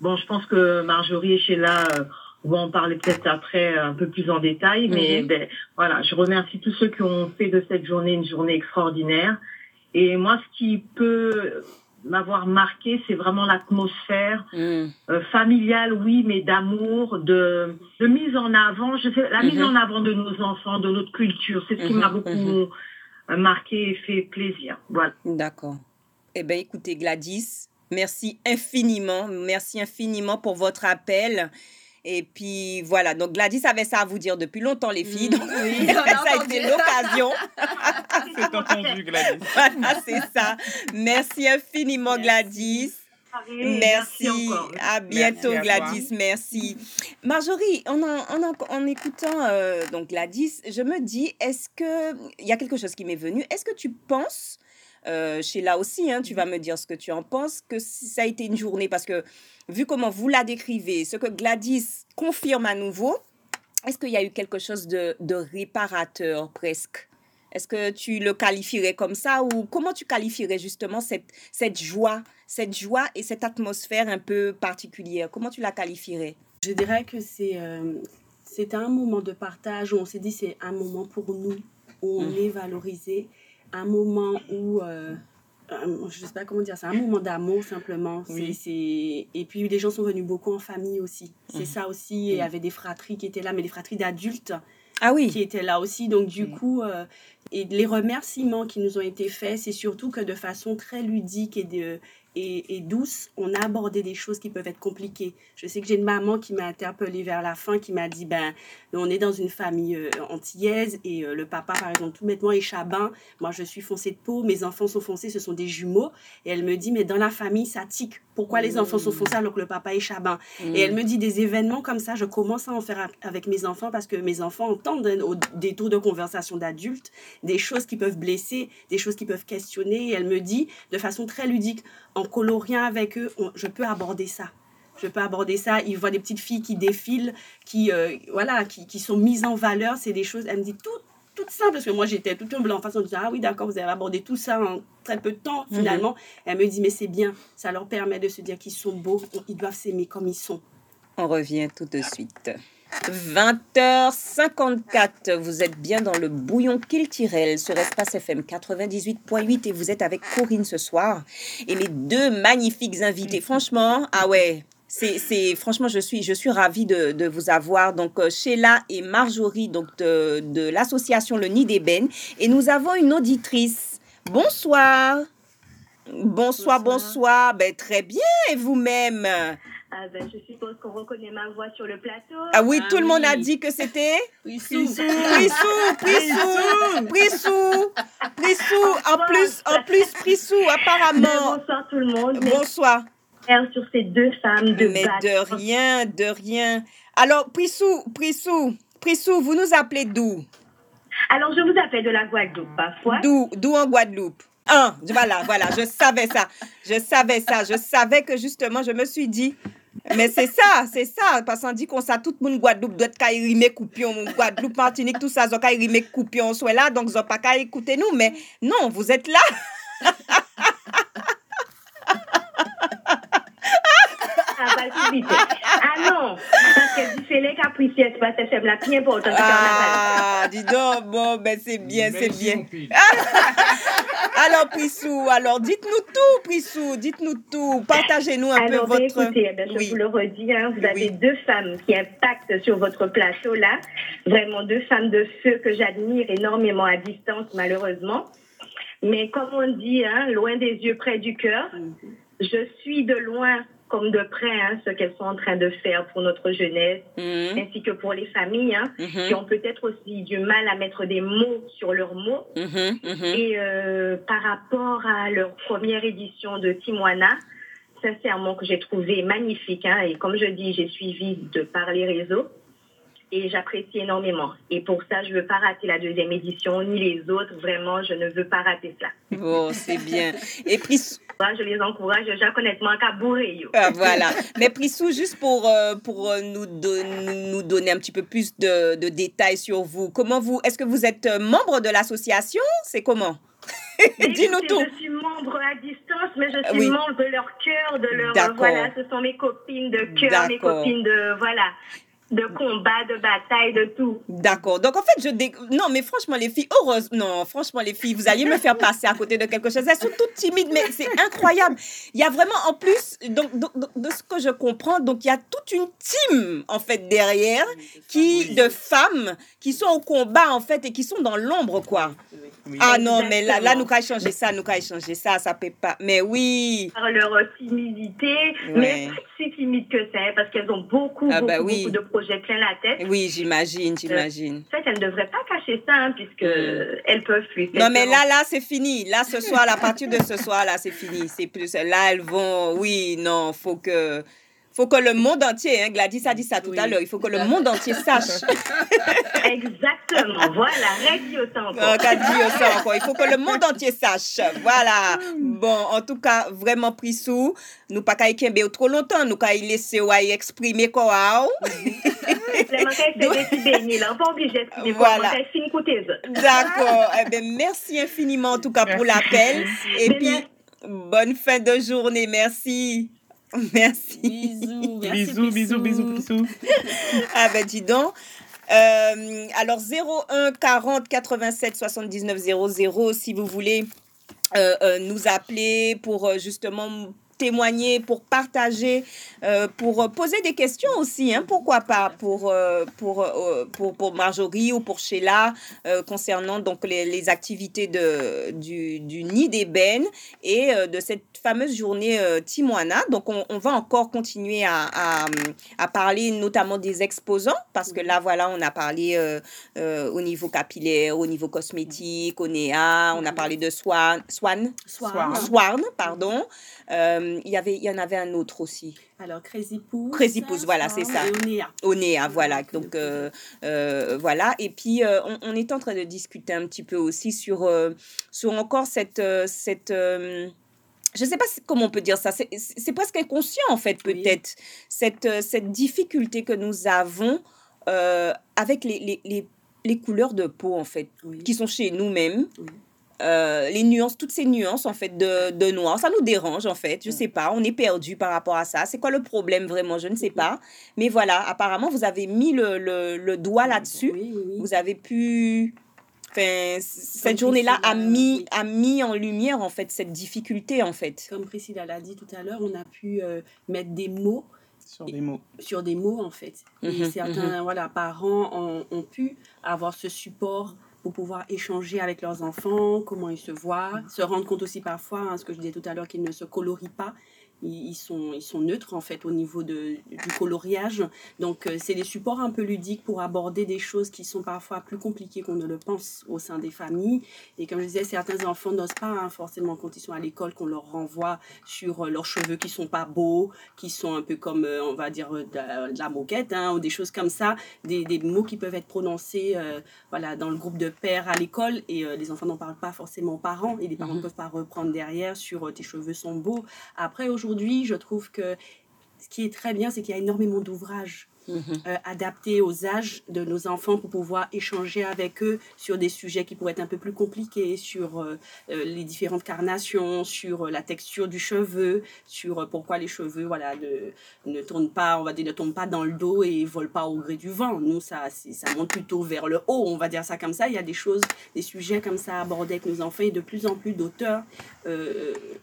Bon, je pense que Marjorie et Sheila euh, vont en parler peut-être après un peu plus en détail, mais mhm. ben, voilà, je remercie tous ceux qui ont fait de cette journée une journée extraordinaire. Et moi, ce qui peut m'avoir marqué, c'est vraiment l'atmosphère mm. euh, familiale, oui, mais d'amour, de, de, mise en avant. Je sais, la mise mm-hmm. en avant de nos enfants, de notre culture, c'est ce qui m'a mm-hmm. beaucoup mm-hmm. Euh, marqué et fait plaisir. Voilà. D'accord. Eh bien, écoutez, Gladys, merci infiniment, merci infiniment pour votre appel. Et puis voilà, donc Gladys avait ça à vous dire depuis longtemps, les filles. Donc, oui, ça a été l'occasion. c'est entendu, Gladys. Voilà, c'est ça. Merci infiniment, Gladys. Merci. À bientôt, Gladys. Merci. Marjorie, en, en, en, écoutant euh, donc Gladys, je me dis, est-ce que il y a quelque chose qui m'est venu Est-ce que tu penses, euh, chez là aussi, hein, tu vas me dire ce que tu en penses, que ça a été une journée parce que vu comment vous la décrivez, ce que Gladys confirme à nouveau, est-ce qu'il y a eu quelque chose de, de réparateur presque? Est-ce que tu le qualifierais comme ça ou comment tu qualifierais justement cette, cette joie, cette joie et cette atmosphère un peu particulière? Comment tu la qualifierais? Je dirais que c'est euh, un moment de partage où on s'est dit c'est un moment pour nous, où on mmh. est valorisé, un moment où euh, je sais pas comment dire, c'est un moment d'amour simplement. C'est, Et puis les gens sont venus beaucoup en famille aussi. C'est mmh. ça aussi. Et il y mmh. avait des fratries qui étaient là, mais des fratries d'adultes ah oui. qui étaient là aussi. Donc du coup, euh, et les remerciements qui nous ont été faits, c'est surtout que de façon très ludique et de, et, douce, on a abordé des choses qui peuvent être compliquées. Je sais que j'ai une maman qui m'a interpellée vers la fin, qui m'a dit, ben, on est dans une famille euh, antillaise et euh, le papa, par exemple, tout bêtement est chabin. Moi, je suis foncée de peau, mes enfants sont foncés, ce sont des jumeaux. Et elle me dit, mais dans la famille, ça tique. Pourquoi les enfants sont foncés alors que le papa est chabin? Et elle me dit des événements comme ça, je commence à en faire avec mes enfants parce que mes enfants entendent au détour de conversation d'adultes des choses qui peuvent blesser, des choses qui peuvent questionner. Et elle me dit de façon très ludique, en coloriant avec eux, je peux aborder ça. Je peux aborder ça. Ils voient des petites filles qui défilent, qui, euh, voilà, qui, qui, sont mises en valeur. C'est des choses, elle me dit tout, tout simple, parce que moi j'étais tout un blanc en façon de dire, ah oui, d'accord, vous avez abordé tout ça en très peu de temps, mhm. finalement. Elle me dit, mais c'est bien, ça leur permet de se dire qu'ils sont beaux, ils doivent s'aimer comme ils sont. On revient tout de suite. 20h54, vous êtes bien dans le bouillon Kiltirel sur Espace FM 98.8 et vous êtes avec Corinne ce soir et mes deux magnifiques invités. Franchement, ah ouais, c'est, franchement, je suis, je suis ravie de, vous avoir. Donc, euh, Sheila et Marjorie, donc de, l'association Le Nid d'Ébène. Et nous avons une auditrice. Bonsoir. Bonsoir, bonsoir. bonsoir. Ben, très bien. Et vous-même? Ah ben, je suppose qu'on reconnaît ma voix sur le plateau. Ah oui, tout le monde a dit que c'était Prissou. Prissou, Prissou, Prissou, Prissou. En plus, en plus, Prissou, apparemment. bonsoir tout le monde. Bonsoir. Sur ces deux femmes de Mais de rien, de rien. Alors, Prissou, Prissou, Prissou, vous nous appelez d'où? Alors, je vous appelle de la Guadeloupe, parfois. D'où, d'où en Guadeloupe? Un. Voilà, voilà, je savais ça. Je savais ça. Je savais que justement, je me suis dit, mais c'est ça, c'est ça. Parce qu'on dit qu'on sait tout le monde Guadeloupe doit être coupion, Guadeloupe, Martinique, tout ça, ils ont coupion, soit là, donc ils pas écouter nous. Mais non, vous êtes là. Ah, non, parce que fait les capricieux, parce que c'est la plus importante. Ah, dis donc, bon, ben c'est bien, c'est bien. alors, Prissou, alors dites-nous tout, Prissou, dites-nous tout. Partagez-nous un peu ben, votre... Écoutez, ben, je vous le redis, hein, vous avez deux femmes qui impactent sur votre plateau là. Vraiment deux femmes de feu que j'admire énormément à distance, malheureusement. Mais comme on dit, hein, loin des yeux, près du cœur, mhm. je suis de loin comme de près hein, ce qu'elles sont en train de faire pour notre jeunesse, mhm. ainsi que pour les familles, hein, mhm. qui ont peut-être aussi du mal à mettre des mots sur leurs mots. Mhm, Et euh, par rapport à leur première édition de Timoana, sincèrement que j'ai trouvé magnifique, hein, et comme je dis, j'ai suivi de par les réseaux, et j'apprécie énormément. Et pour ça, je ne veux pas rater la deuxième édition, ni les autres. Vraiment, je ne veux pas rater ça. Bon, c'est bien. Et puis... Je les encourage, je honnêtement qu'à bourrer. Ah, voilà. Mais Prissou, juste pour, euh, pour euh, nous, nous donner un petit peu plus de, de détails sur vous, comment vous... Est-ce que vous êtes euh, membre de l'association? C'est comment? Dis-nous tout. Je suis membre à distance, mais je suis membre de leur cœur, de leur... Voilà, ce sont mes copines de cœur, mes copines de... Voilà. De combat, de bataille, de tout. D'accord. Donc en fait, je dé... non, mais franchement les filles, heureuse. Non, franchement les filles, vous alliez me faire passer à côté de quelque chose. Elles sont toutes timides, mais c'est incroyable. Il y a vraiment en plus, donc, de ce que je comprends, donc il y a toute une team en fait derrière qui de femmes qui sont au combat en fait et qui sont dans l'ombre quoi. Ah non, mais là, là nous qu'à changer ça, nous qu'à changer ça, ça peut pas. Mais oui. Par leur timidité, mais pas si timide que ça, parce qu'elles ont beaucoup, ah bah beaucoup, beaucoup de projets plein la tête. Oui, j'imagine, j'imagine. en fait, elles ne devraient pas cacher ça, hein, puisque mm. elles peuvent plus. Non, mais là, là, c'est fini. Là, ce soir, à partir de ce soir, là, c'est fini. C'est plus. Là, elles vont. Oui, non, faut que faut que le monde entier, hein, Gladys a dit ça tout à l'heure, il faut que le monde entier sache. Exactement, voilà, radio encore. encore. Il faut que le monde entier sache. Voilà. Bon, en tout cas, vraiment pris sous. Nous pas qu'à y trop longtemps, nous qu'à y laisser ou exprimer quoi. Voilà. D'accord. Eh bien, merci infiniment en tout cas pour l'appel. Et puis, bonne fin de journée. Merci. Merci. Bisous, bisous, bisous, bisous, bisous. ah ben dis donc. Euh, alors 01 40 87 79 00 si vous voulez euh, euh, nous appeler pour justement témoigner, pour partager, euh, pour poser des questions aussi, hein, pourquoi pas, pour, euh, pour, euh, pour, pour, Marjorie ou pour Sheila, concernant donc les, les, activités de, du, du nid d'ébène et de cette fameuse journée Timoana. Donc, on, on, va encore continuer à, à, à, parler notamment des exposants, parce que là, voilà, on a parlé au niveau capillaire, au niveau cosmétique, au néa, on a parlé de Swan, Swan, Swan, Swan pardon. Euh, il y avait, il y en avait un autre aussi. Alors, Crazy Pouce. Crazy Pouce, voilà, c'est ça. Onéa. Onéa, voilà. Donc, euh, euh, voilà. Et puis, on, on, est en train de discuter un petit peu aussi sur, sur encore cette... cette je ne sais pas comment on peut dire ça, c'est presque inconscient en fait peut-être, cette, cette difficulté que nous avons avec les, les, les, les, couleurs de peau en fait, qui sont chez nous-mêmes. Euh, les nuances, toutes ces nuances en fait de, de, noir, ça nous dérange en fait. Je sais pas, on est perdu par rapport à ça. C'est quoi le problème vraiment? Je ne sais pas. Mais voilà, apparemment vous avez mis le, le, le doigt là-dessus. Vous avez pu. Enfin, cette journée-là a mis, a mis en lumière en fait cette difficulté en fait. Comme Priscilla l'a dit tout à l'heure, on a pu euh, mettre des mots sur des mots. Sur des mots, en fait. Et mhm, certains mhm. voilà, parents ont, ont, pu avoir ce support pour pouvoir échanger avec leurs enfants, comment ils se voient, se rendre compte aussi parfois, hein, ce que je disais tout à l'heure, qu'ils ne se colorient pas ils sont, ils sont neutres en fait au niveau de, du coloriage. Donc euh, c'est des supports un peu ludiques pour aborder des choses qui sont parfois plus compliquées qu'on ne le pense au sein des familles. Et comme je disais, certains enfants n'osent pas hein, forcément quand ils sont à l'école qu'on leur renvoie sur euh, leurs cheveux qui sont pas beaux, qui sont un peu comme euh, on va dire de, la moquette hein, ou des choses comme ça, des, des mots qui peuvent être prononcés voilà dans le groupe de pères à l'école et les enfants n'en parlent pas forcément aux parents et les parents ne mhm. peuvent pas reprendre derrière sur tes cheveux sont beaux. Après aujourd'hui aujourd'hui, je trouve que ce qui est très bien, c'est qu'il y a énormément d'ouvrages mhm. euh, adaptés aux âges de nos enfants pour pouvoir échanger avec eux sur des sujets qui pourraient être un peu plus compliqués, sur euh, euh, les différentes carnations, sur la texture du cheveu, sur pourquoi les cheveux voilà, ne, ne tournent pas, on va dire, ne tombent pas dans le dos et volent pas au gré du vent. Nous, ça, ça monte plutôt vers le haut, on va dire ça comme ça. Il y a des choses, des sujets comme ça abordés avec nos enfants et de plus en plus d'auteurs,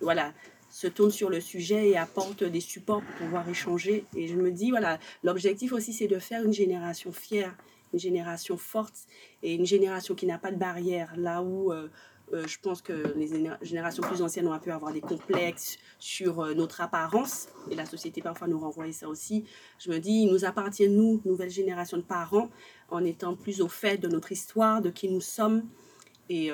voilà, se tourne sur le sujet et apporte des supports pour pouvoir échanger. Et je me dis, voilà, l'objectif aussi, c'est de faire une génération fière, une génération forte et une génération qui n'a pas de barrière. Là où euh, euh, je pense que les générations plus anciennes ont pu avoir des complexes sur euh, notre apparence, et la société parfois nous renvoie ça aussi. Je me dis, il nous appartient, nous, nouvelle génération de parents, en étant plus au fait de notre histoire, de qui nous sommes, et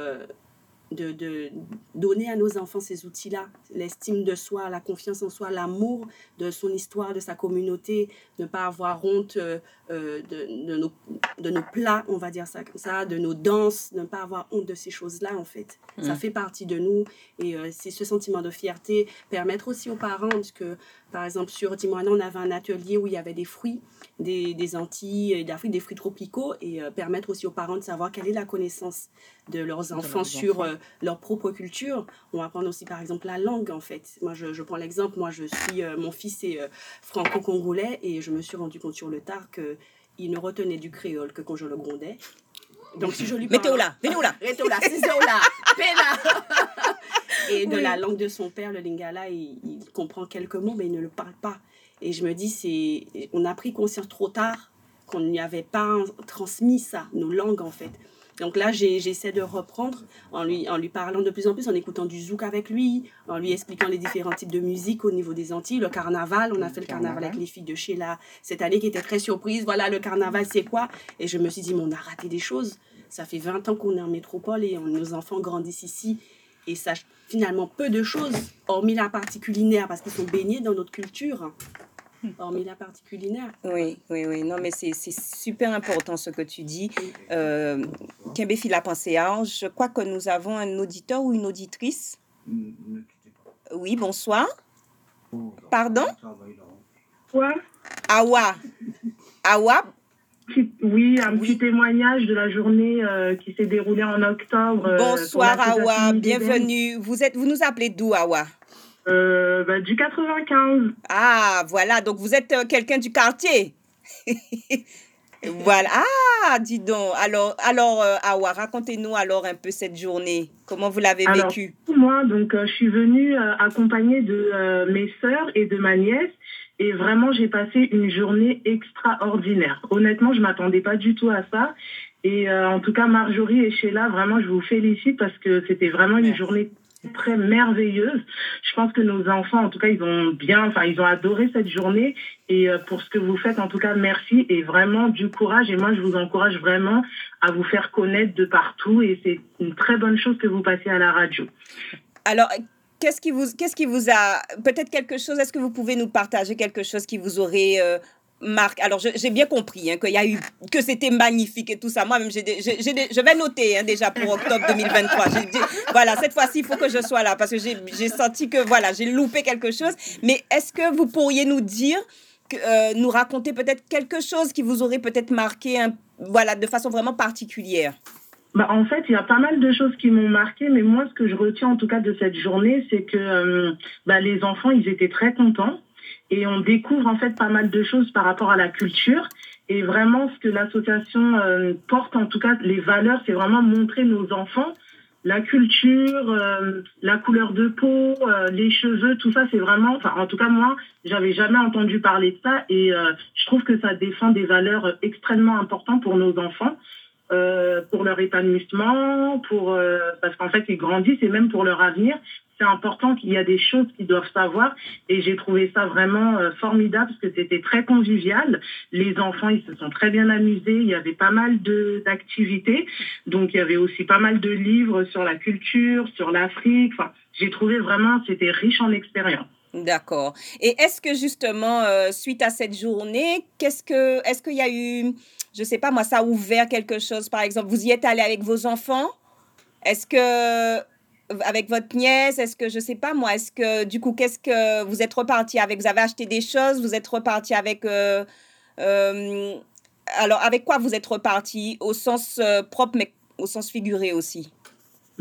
de, de, donner à nos enfants ces outils-là, l'estime de soi, la confiance en soi, l'amour de son histoire, de sa communauté, ne pas avoir honte euh, euh, de, de, nos, de nos plats, on va dire ça comme ça, de nos danses, ne pas avoir honte de ces choses-là, en fait. Ça mmh. fait partie de nous et euh, c'est ce sentiment de fierté, permettre aussi aux parents, parce que par exemple sur Timoana, on avait un atelier où il y avait des fruits, des, des Antilles, des fruits, des fruits tropicaux et permettre aussi aux parents de savoir quelle est la connaissance de leurs enfants sur leur propre culture. On va prendre aussi par exemple la langue en fait. Moi je, je prends l'exemple, moi je suis, mon fils est franco-congolais et je me suis rendu compte sur le tard que il ne retenait du créole que quand je le grondais. Donc si je lui parle... Mettez-le là, venez là. Mettez-le là, c'est là, là. Et de la langue de son père, le lingala, il, il, comprend quelques mots, mais il ne le parle pas. Et je me dis, c'est, on a pris conscience trop tard qu'on n'y avait pas transmis ça, nos langues en fait. Donc là, j'essaie de reprendre en lui, en lui parlant de plus en plus, en écoutant du zouk avec lui, en lui expliquant les différents types de musique au niveau des Antilles. Le carnaval, on a fait le carnaval avec les filles de Sheila cette année qui était très surprise. Voilà, le carnaval, c'est quoi? Et je me suis dit, mais on a raté des choses. Ça fait 20 ans qu'on est en métropole et nos enfants grandissent ici et sachent finalement peu de choses, hormis la partie culinaire, parce qu'ils sont baignés dans notre culture hormis la partie culinaire. Oui, oui, oui. Non, mais c'est super important ce que tu dis. Euh, Kembe Phila je crois que nous avons un auditeur ou une auditrice. Oui, bonsoir. Pardon? Quoi? Awa. Awa oui, un petit témoignage de la journée euh, qui s'est déroulée en octobre. Euh, bonsoir Awa, bienvenue. Vous, êtes, vous nous appelez d'où Awa? Euh, bah, du 95. Ah, voilà, donc vous êtes quelqu'un du quartier. voilà. Ah, dis donc. Alors, alors euh, Awa, racontez-nous alors un peu cette journée. Comment vous l'avez vécue? Moi, donc, je suis venue accompagnée de mes sœurs et de ma nièce. Et vraiment, j'ai passé une journée extraordinaire. Honnêtement, je ne m'attendais pas du tout à ça. Et en tout cas, Marjorie et Sheila, vraiment, je vous félicite parce que c'était vraiment une journée très merveilleuse. Je pense que nos enfants, en tout cas, ils ont bien, enfin, ils ont adoré cette journée. Et euh, pour ce que vous faites, en tout cas, merci et vraiment du courage. Et moi, je vous encourage vraiment à vous faire connaître de partout. Et c'est une très bonne chose que vous passiez à la radio. Alors, qu'est-ce qui vous, qu'est-ce qui vous a, peut-être quelque chose, est-ce que vous pouvez nous partager quelque chose qui vous aurait euh, Marc, alors j'ai bien compris hein, qu'il y a eu que c'était magnifique et tout ça. Moi-même, je vais noter hein, déjà pour octobre 2023. voilà, cette fois-ci, il faut que je sois là parce que j'ai senti que voilà, j'ai loupé quelque chose. Mais est-ce que vous pourriez nous dire, euh, nous raconter peut-être quelque chose qui vous aurait peut-être marqué, voilà, de façon vraiment particulière? Bah, en fait, il y a pas mal de choses qui m'ont marqué, mais moi, ce que je retiens en tout cas de cette journée, c'est que euh, bah, les enfants, ils étaient très contents et on découvre en fait pas mal de choses par rapport à la culture. Et vraiment, ce que l'association euh, porte, en tout cas, les valeurs, c'est vraiment montrer nos enfants la culture, euh, la couleur de peau, les cheveux, tout ça, c'est vraiment, enfin, en tout cas, moi, j'avais jamais entendu parler de ça et je trouve que ça défend des valeurs extrêmement importantes pour nos enfants. Pour leur épanouissement, pour parce qu'en fait ils grandissent et même pour leur avenir c'est important qu'il y a des choses qu'ils doivent savoir. Et j'ai trouvé ça vraiment euh, formidable parce que c'était très convivial. Les enfants, ils se sont très bien amusés. Il y avait pas mal d'activités. Donc, il y avait aussi pas mal de livres sur la culture, sur l'Afrique. J'ai trouvé vraiment, c'était riche en expérience. D'accord. Et est-ce que justement, euh, suite à cette journée, qu'est-ce que, est-ce qu'il y a eu, je sais pas moi, ça a ouvert quelque chose, par exemple, vous y êtes allé avec vos enfants? Est-ce que avec votre nièce? Est-ce que, je sais pas moi, est-ce que, du coup, qu'est-ce que vous êtes reparti avec Vous avez acheté des choses Vous êtes reparti avec. Euh, euh, alors, avec quoi vous êtes reparti? Au sens propre, mais au sens figuré aussi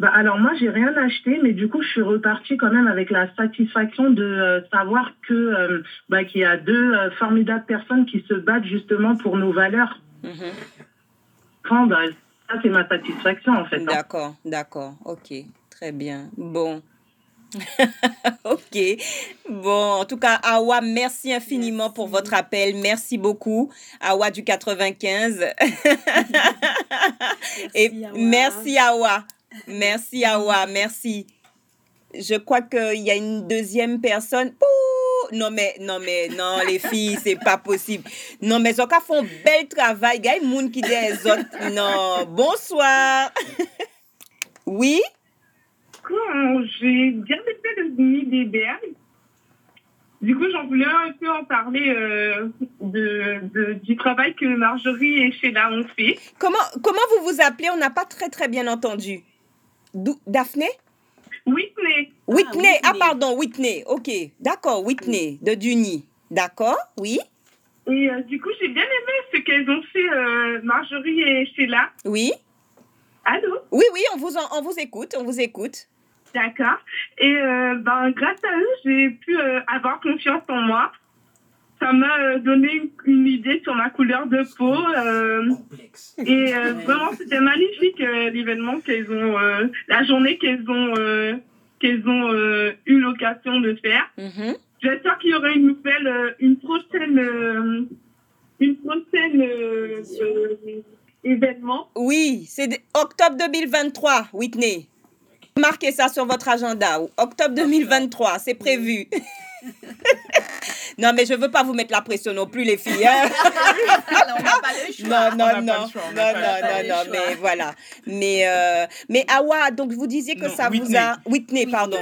bah alors moi j'ai rien acheté mais du coup je suis repartie quand même avec la satisfaction de savoir que bah, qu'il y a deux formidables personnes qui se battent justement pour nos valeurs. Mmh. bah, ça c'est ma satisfaction en fait. Hein. D'accord, d'accord, ok. Très bien. Bon. ok. Bon, en tout cas, Awa, merci infiniment pour votre appel. Merci beaucoup. Awa du 95. merci, Et Awa. merci Awa. Merci Awa, merci. Je crois qu'il y a une deuxième personne. non mais non mais non les filles c'est pas possible non mais ils font bel travail gars moun qui des autres non bonsoir oui? J'ai bien fait de nuit des berges. Du coup, j'en voulais un peu en parler euh, de, du travail que Marjorie et Sheila ont fait. Comment, comment vous vous appelez? On n'a pas très très bien entendu. Daphné? Whitney. Whitney. Ah, pardon, Whitney. Ok, d'accord, Whitney de Duny. D'accord, oui. Et euh, du coup, j'ai bien aimé ce qu'elles ont fait, euh, Marjorie et Sheila. Oui. Allô? Oui, oui, on vous, on vous écoute, on vous écoute. D'accord. Et euh, ben, grâce à eux, j'ai pu euh, avoir confiance en moi. Ça m'a donné une, idée sur ma couleur de peau. et vraiment, c'était magnifique l'événement qu'elles ont, la journée qu'elles ont, qu'elles ont eu l'occasion de faire. Mm-hmm. J'espère qu'il y aura une nouvelle, une prochaine, une prochaine événement. Oui, c'est octobre 2023, Whitney. Marquez ça sur votre agenda. Octobre 2023, c'est prévu. non, mais je veux pas vous mettre la pression non plus, les filles. Hein. on n'a pas le choix. Non, non, non, non, non, non, mais voilà. Mais, euh, mais Awa, donc vous disiez que ça vous a... Whitney, pardon.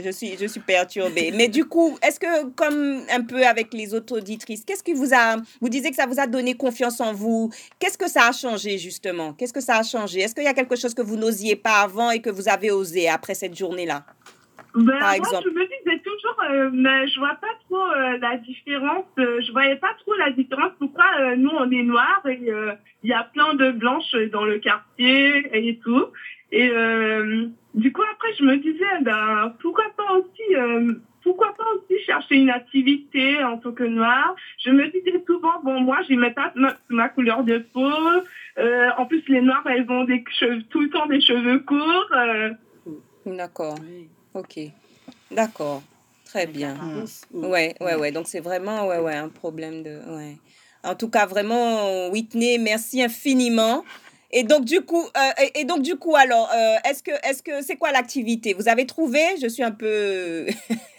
Je suis, je suis perturbée. Mais du coup, est-ce que, comme un peu avec les autres auditrices, qu'est-ce qui vous a... Vous disiez que ça vous a donné confiance en vous. Qu'est-ce que ça a changé, justement? Qu'est-ce que ça a changé? Est-ce qu'il y a quelque chose que vous n'osiez pas avant et que vous avez osé après cette journée-là? Ben, Par exemple. je me disais euh, mais je vois pas trop euh, la différence. Euh, je voyais pas trop la différence. Pourquoi nous on est noirs et il y a plein de blanches dans le quartier et tout. Et du coup après je me disais, ben pourquoi pas aussi, pourquoi pas aussi chercher une activité en tant que noire. Je me disais souvent, bon moi j'aimais pas ma, ma, couleur de peau. en plus les noirs elles ont des cheveux, tout le temps des cheveux courts. D'accord. Ok. D'accord. Très bien. Ouais, ouais, ouais. Donc c'est vraiment ouais, ouais, un problème de. Ouais. En tout cas, vraiment, Whitney, merci infiniment. Et donc du coup, euh, et, donc du coup, alors, euh, est-ce que, est-ce que, c'est quoi l'activité? Vous avez trouvé? Je suis un peu.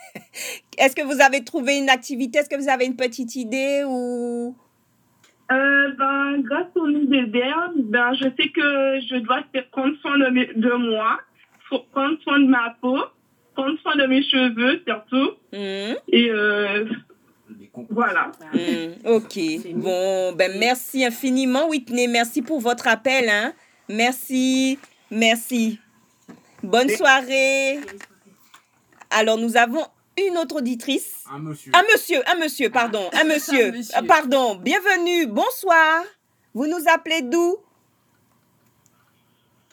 est-ce que vous avez trouvé une activité? Est-ce que vous avez une petite idée ou? Euh, ben, grâce au NUDBR, ben, je sais que je dois prendre soin de, de moi, prendre soin de ma peau prendre soin de mes cheveux surtout. Mmh. Et euh, voilà. Mmh, ok. Bon, ben merci infiniment, Whitney. Merci pour votre appel. Hein. Merci. Merci. Bonne soirée. Alors, nous avons une autre auditrice. Un monsieur. Un monsieur, un monsieur, pardon. Un monsieur. Euh, pardon. Bienvenue. Bonsoir. Vous nous appelez d'où?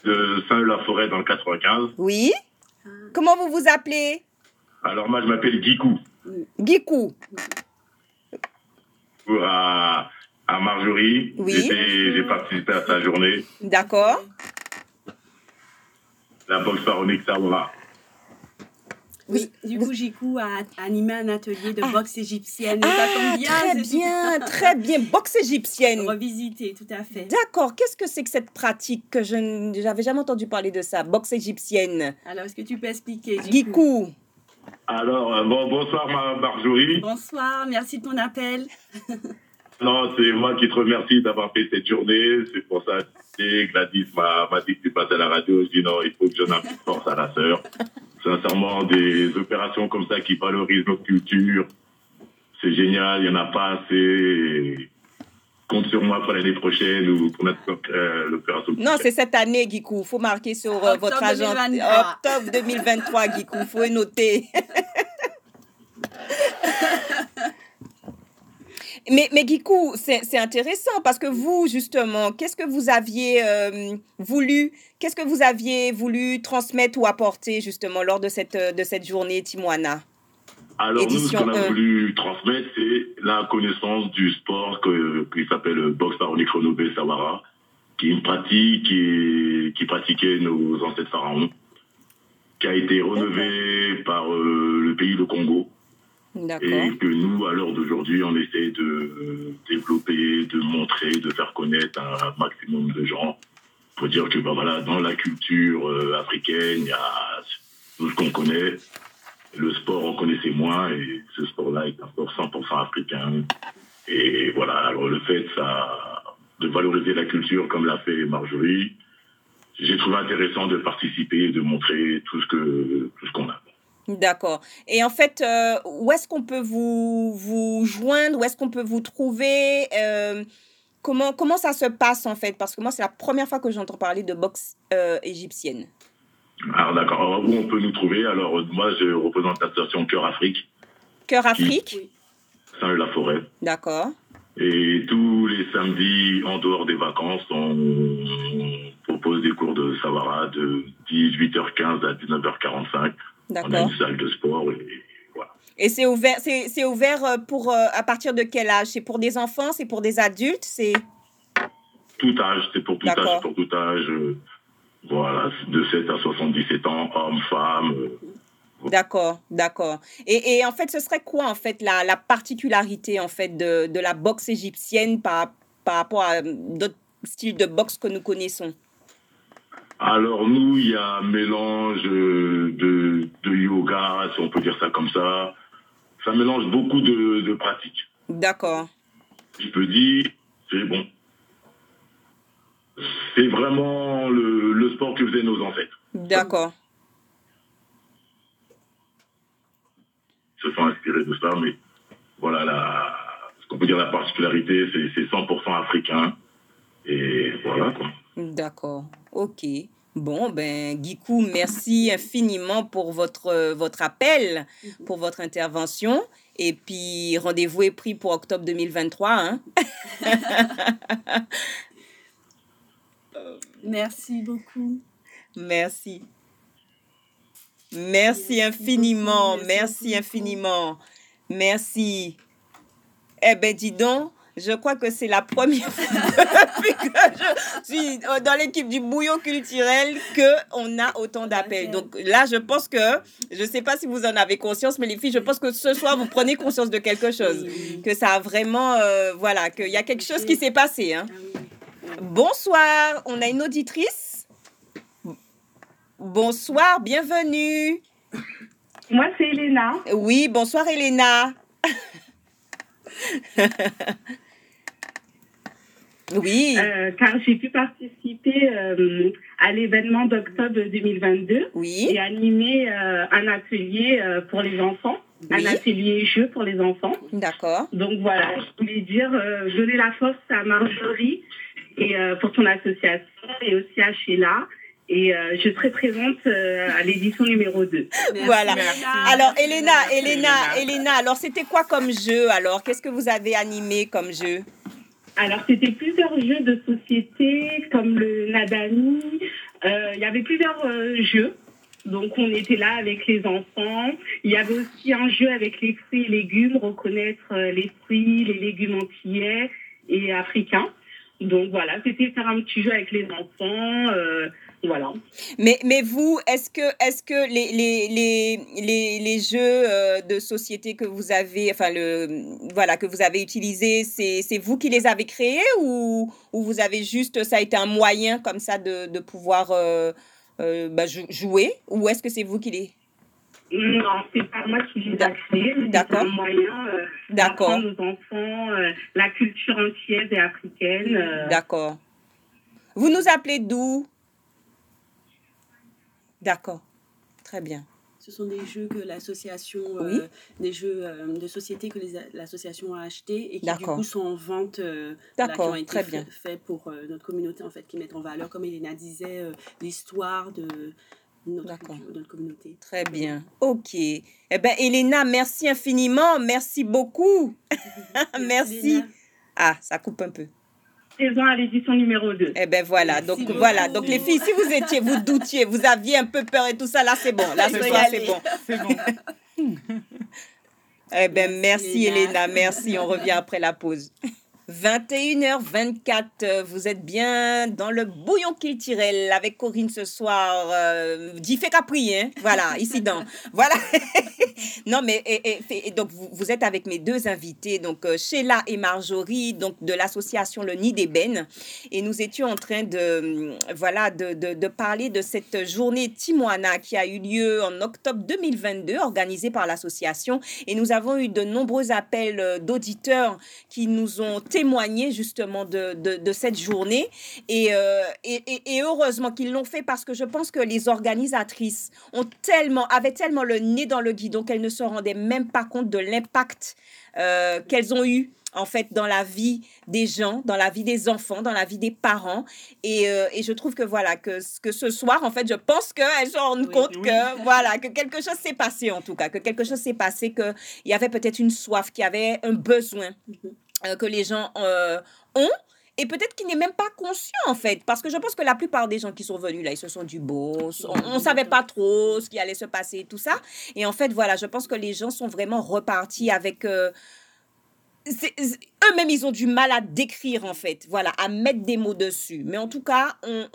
De Saint-La-Forêt dans le 95. Oui. Comment vous vous appelez? Alors moi je m'appelle Gikou. Gikou. À, à Marjorie. Oui. J'ai participé à sa journée. D'accord. La boxe pharaonique Saoura. Oui, du coup, Gikou a animé un atelier de ah. boxe égyptienne. Ah, bien, très bien, très bien. Boxe égyptienne. Revisiter, tout à fait. D'accord. Qu'est-ce que c'est que cette pratique que je n'avais jamais entendu parler de ça, boxe égyptienne? Alors, est-ce que tu peux expliquer Gikou Alors, euh, bon, bonsoir, ma Marjorie. Bonsoir, merci de ton appel. non, c'est moi qui te remercie d'avoir fait cette journée. C'est pour ça que Gladys m'a dit que tu passais à la radio. Je dis non, il faut que je donne un peu de force à la sœur sincèrement, des opérations comme ça qui valorisent notre culture, c'est génial, il n'y en a pas assez. Compte sur moi pour l'année prochaine ou pour notre euh, l'opération. Non, c'est cette année, Guikou. Il faut marquer sur euh, votre agenda. Octobre 2023, Guikou. Il faut noter. Mais, mais Gikou, c'est intéressant parce que vous, justement, qu'est-ce que vous aviez euh, voulu, qu'est-ce que vous aviez voulu transmettre ou apporter, justement, lors de cette, euh, de cette journée Timoana? Alors, nous, ce qu'on a voulu transmettre, c'est la connaissance du sport que, qui s'appelle boxe pharaonique Renové Sawara, qui est une pratique qui, qui pratiquait nos ancêtres pharaons, qui a été renouvelée par euh, le pays de Congo et que nous, à l'heure d'aujourd'hui, on essaie de développer, de montrer, de faire connaître un maximum de gens pour dire que bah, voilà, dans la culture euh, africaine, il y a tout ce qu'on connaît. Le sport, on connaissait moins et ce sport-là est un sport 100% africain. Et voilà, alors le fait ça, de valoriser la culture comme l'a fait Marjorie, j'ai trouvé intéressant de participer et de montrer tout ce tout ce qu'on a. D'accord. Et en fait, euh, où est-ce qu'on peut vous, vous joindre? Où est-ce qu'on peut vous trouver? Euh, comment, comment ça se passe en fait? Parce que moi, c'est la première fois que j'entends parler de boxe euh, égyptienne. Alors d'accord. Où on peut nous trouver? Alors moi, je représente l'association Cœur Afrique. Cœur Afrique? Saint-La-Forêt. D'accord. Et tous les samedis, en dehors des vacances, on propose des cours de Savara de 18h15 à 19h45. On a une salle de sport et voilà. Et c'est ouvert, c'est ouvert euh, pour à partir de quel âge? C'est pour des enfants, c'est pour des adultes, c'est tout âge, c'est pour tout âge, pour tout âge. voilà, de 7 à 77 ans, hommes, femmes. D'accord, d'accord. Et, et, en fait, ce serait quoi en fait la, la particularité en fait de, de, la boxe égyptienne par, par rapport à d'autres styles de boxe que nous connaissons? Alors nous, il y a un mélange de, de, yoga, si on peut dire ça comme ça. Ça mélange beaucoup de, de pratiques. D'accord. Je peux dire, c'est bon. C'est vraiment le, le sport que faisaient nos ancêtres. D'accord. se sont inspirés de ça, mais voilà, la, ce qu'on peut dire la particularité, c'est 100% africain. Et voilà quoi. D'accord, ok. Bon, ben, Guikou, merci infiniment pour votre, votre appel, pour votre intervention. Et puis, rendez-vous est pris pour octobre 2023. Hein? merci beaucoup. Merci. Merci infiniment, merci infiniment. Merci. Eh bien, dis donc, je crois que c'est la première fois depuis que je suis dans l'équipe du bouillon culturel qu'on a autant d'appels. Donc là, je pense que, je ne sais pas si vous en avez conscience, mais les filles, je pense que ce soir, vous prenez conscience de quelque chose. Que ça a vraiment, euh, voilà, qu'il y a quelque chose qui s'est passé. Hein. Ah Bonsoir, on a une auditrice. Bonsoir, bienvenue. Moi, c'est Elena. Oui, bonsoir Elena. oui. Euh, car j'ai pu participer euh, à l'événement d'octobre 2022 oui. et animer euh, un atelier pour les enfants, un atelier jeu pour les enfants. D'accord. Donc voilà, je voulais dire, donner la force à Marjorie et pour son association et aussi à Sheila et euh, je serai présente euh, à l'édition numéro 2. voilà. Alors, Elena, Elena, Elena, alors c'était quoi comme jeu alors? Qu'est-ce que vous avez animé comme jeu? Alors, c'était plusieurs jeux de société comme le Nadani. Euh, il y avait plusieurs jeux. Donc, on était là avec les enfants. Il y avait aussi un jeu avec les fruits et légumes, reconnaître les fruits, les légumes antillais et africains. Donc, voilà, c'était faire un petit jeu avec les enfants. Voilà. Mais, mais vous, est-ce que, est que les, les, les, les, les jeux euh, de société que vous avez, enfin, le, voilà, que vous avez utilisés, c'est vous qui les avez créés ou, ou vous avez juste, ça a été un moyen comme ça de, de pouvoir euh, euh, bah, jouer ou est-ce que c'est vous qui les... Non, c'est pas moi qui les ai créés. D'accord. C'est un moyen d'apprendre aux enfants la culture entière et africaine. D'accord. Vous nous appelez d'où? D'accord, très bien. Ce sont des jeux que l'association, euh, des jeux euh, de société que l'association a achetés et qui du coup sont en vente, euh, D'accord, qui ont été très bien. faits pour notre communauté en fait, qui mettent en valeur, comme Elena disait, l'histoire de notre, de notre communauté. Très bien, ok. Eh bien, Elena, merci infiniment, merci beaucoup. merci. Ah, ça coupe un peu à l'édition numéro 2. Eh ben voilà, donc voilà, donc les filles, si vous étiez, vous doutiez, vous aviez un peu peur et tout ça, là c'est bon, là ce soir c'est bon. C'est bon. eh ben merci Elena, merci, on revient après la pause. 21h24, euh, vous êtes bien dans le bouillon culturel avec Corinne ce soir. Euh, Capri, hein? Voilà, ici dans. Voilà. non, mais et, donc vous, vous, êtes avec mes deux invités, donc euh, Sheila et Marjorie, donc de l'association Le Nid d'Ébène. Et nous étions en train de, voilà, de, de, parler de cette journée Timoana qui a eu lieu en octobre 2022, organisée par l'association. Et nous avons eu de nombreux appels euh, d'auditeurs qui nous ont témoigner justement de, de, cette journée. Euh, et, et, et, heureusement qu'ils l'ont fait parce que je pense que les organisatrices ont tellement, avaient tellement le nez dans le guidon qu'elles ne se rendaient même pas compte de l'impact euh, qu'elles ont eu en fait dans la vie des gens, dans la vie des enfants, dans la vie des parents. Et, euh, et je trouve que voilà que, que ce soir, en fait, je pense qu'elles se rendent compte que voilà que quelque chose s'est passé en tout cas, que quelque chose s'est passé, qu'il y avait peut-être une soif, qu'il y avait un besoin. Mm-hmm. Que les gens euh, ont. et peut-être qu'il n'est même pas conscient en fait, parce que je pense que la plupart des gens qui sont venus là, ils se sont du beau, on, ne savait pas trop ce qui allait se passer, tout ça. Et en fait, voilà, je pense que les gens sont vraiment repartis avec euh, eux-mêmes, ils ont du mal à décrire, en fait, voilà, à mettre des mots dessus. Mais en tout cas, on,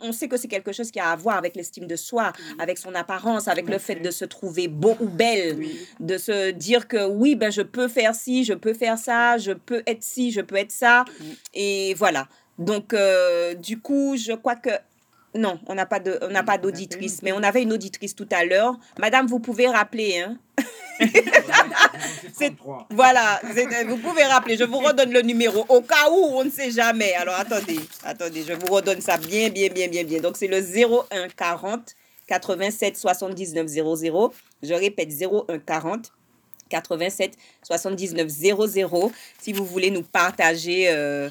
on, sait que c'est quelque chose qui a à voir avec l'estime de soi, avec son apparence, avec le fait de se trouver beau ou belle, de se dire que oui, ben, je peux faire ci, je peux faire ça, je peux être ci, je peux être ça. Et voilà. Donc, euh, du coup, je crois que non, on n'a pas de, on n'a pas d'auditrice, mais on avait une auditrice tout à l'heure. Madame, vous pouvez rappeler, hein voilà, vous pouvez rappeler, je vous redonne le numéro au cas où on ne sait jamais. Alors attendez, attendez, je vous redonne ça bien, bien, bien, bien, bien. Donc c'est le 01 40 87 79 00. Je répète 01 40 87 79 00 si vous voulez nous partager euh,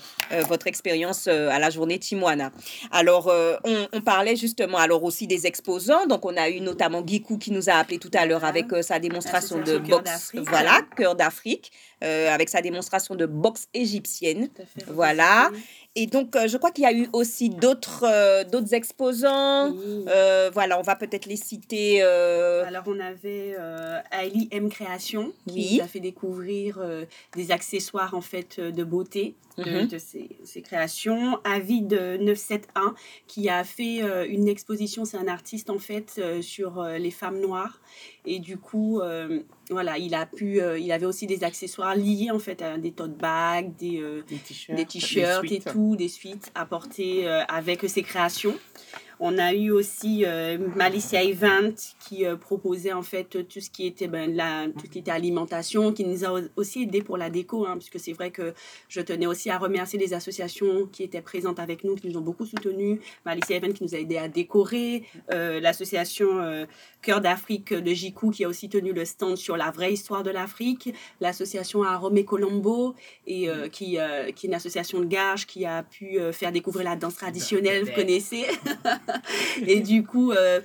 votre expérience euh, à la journée Timoana. Alors, on, parlait justement alors aussi des exposants. Donc, on a eu notamment Gikou qui nous a appelé tout à l'heure avec sa démonstration de boxe. Voilà, cœur d'Afrique, avec sa démonstration de boxe égyptienne. Voilà. Et donc, euh, je crois qu'il y a eu aussi d'autres euh, d'autres exposants. Euh, voilà, on va peut-être les citer. Alors, on avait Ali M Création qui nous a fait découvrir des accessoires en fait de beauté de, mhm. Ses, créations. Avid 971 qui a fait une exposition, c'est un artiste en fait sur les femmes noires. Et du coup, voilà, il a pu, il avait aussi des accessoires liés en fait à des tote bags, des, des t-shirts et tout, des suites apportées avec ses créations. On a eu aussi euh, Malicia Event qui euh, proposait en fait tout ce qui était ben, la, tout ce qui était alimentation, qui nous a aussi aidé pour la déco, hein, puisque c'est vrai que je tenais aussi à remercier les associations qui étaient présentes avec nous, qui nous ont beaucoup soutenus. Malicia Event qui nous a aidé à décorer, euh, l'association Cœur d'Afrique de Jiku qui a aussi tenu le stand sur la vraie histoire de l'Afrique, l'association Aromé Colombo et qui, qui est une association de gage qui a pu faire découvrir la danse traditionnelle, vous connaissez. et du coup, euh, euh,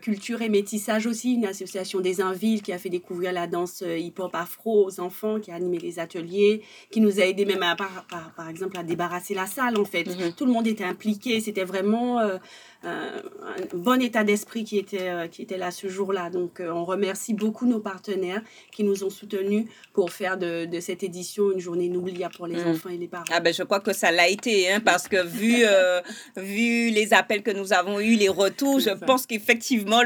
Culture et Métissage aussi, une association des Invilles qui a fait découvrir la danse euh, hip-hop afro aux enfants, qui a animé les ateliers, qui nous a aidé même à, par, par, exemple à débarrasser la salle en fait. Mm-hmm. Tout le monde était impliqué, c'était vraiment un bon état d'esprit qui était, qui était là ce jour-là. Donc on remercie beaucoup nos partenaires qui nous ont soutenus pour faire de, de cette édition une journée inoubliable pour les mm. enfants et les parents. Ah ben je crois que ça l'a été, hein, parce que vu, vu les appels que nous avons eus, les retours, je pense qu'effectivement, effectivement,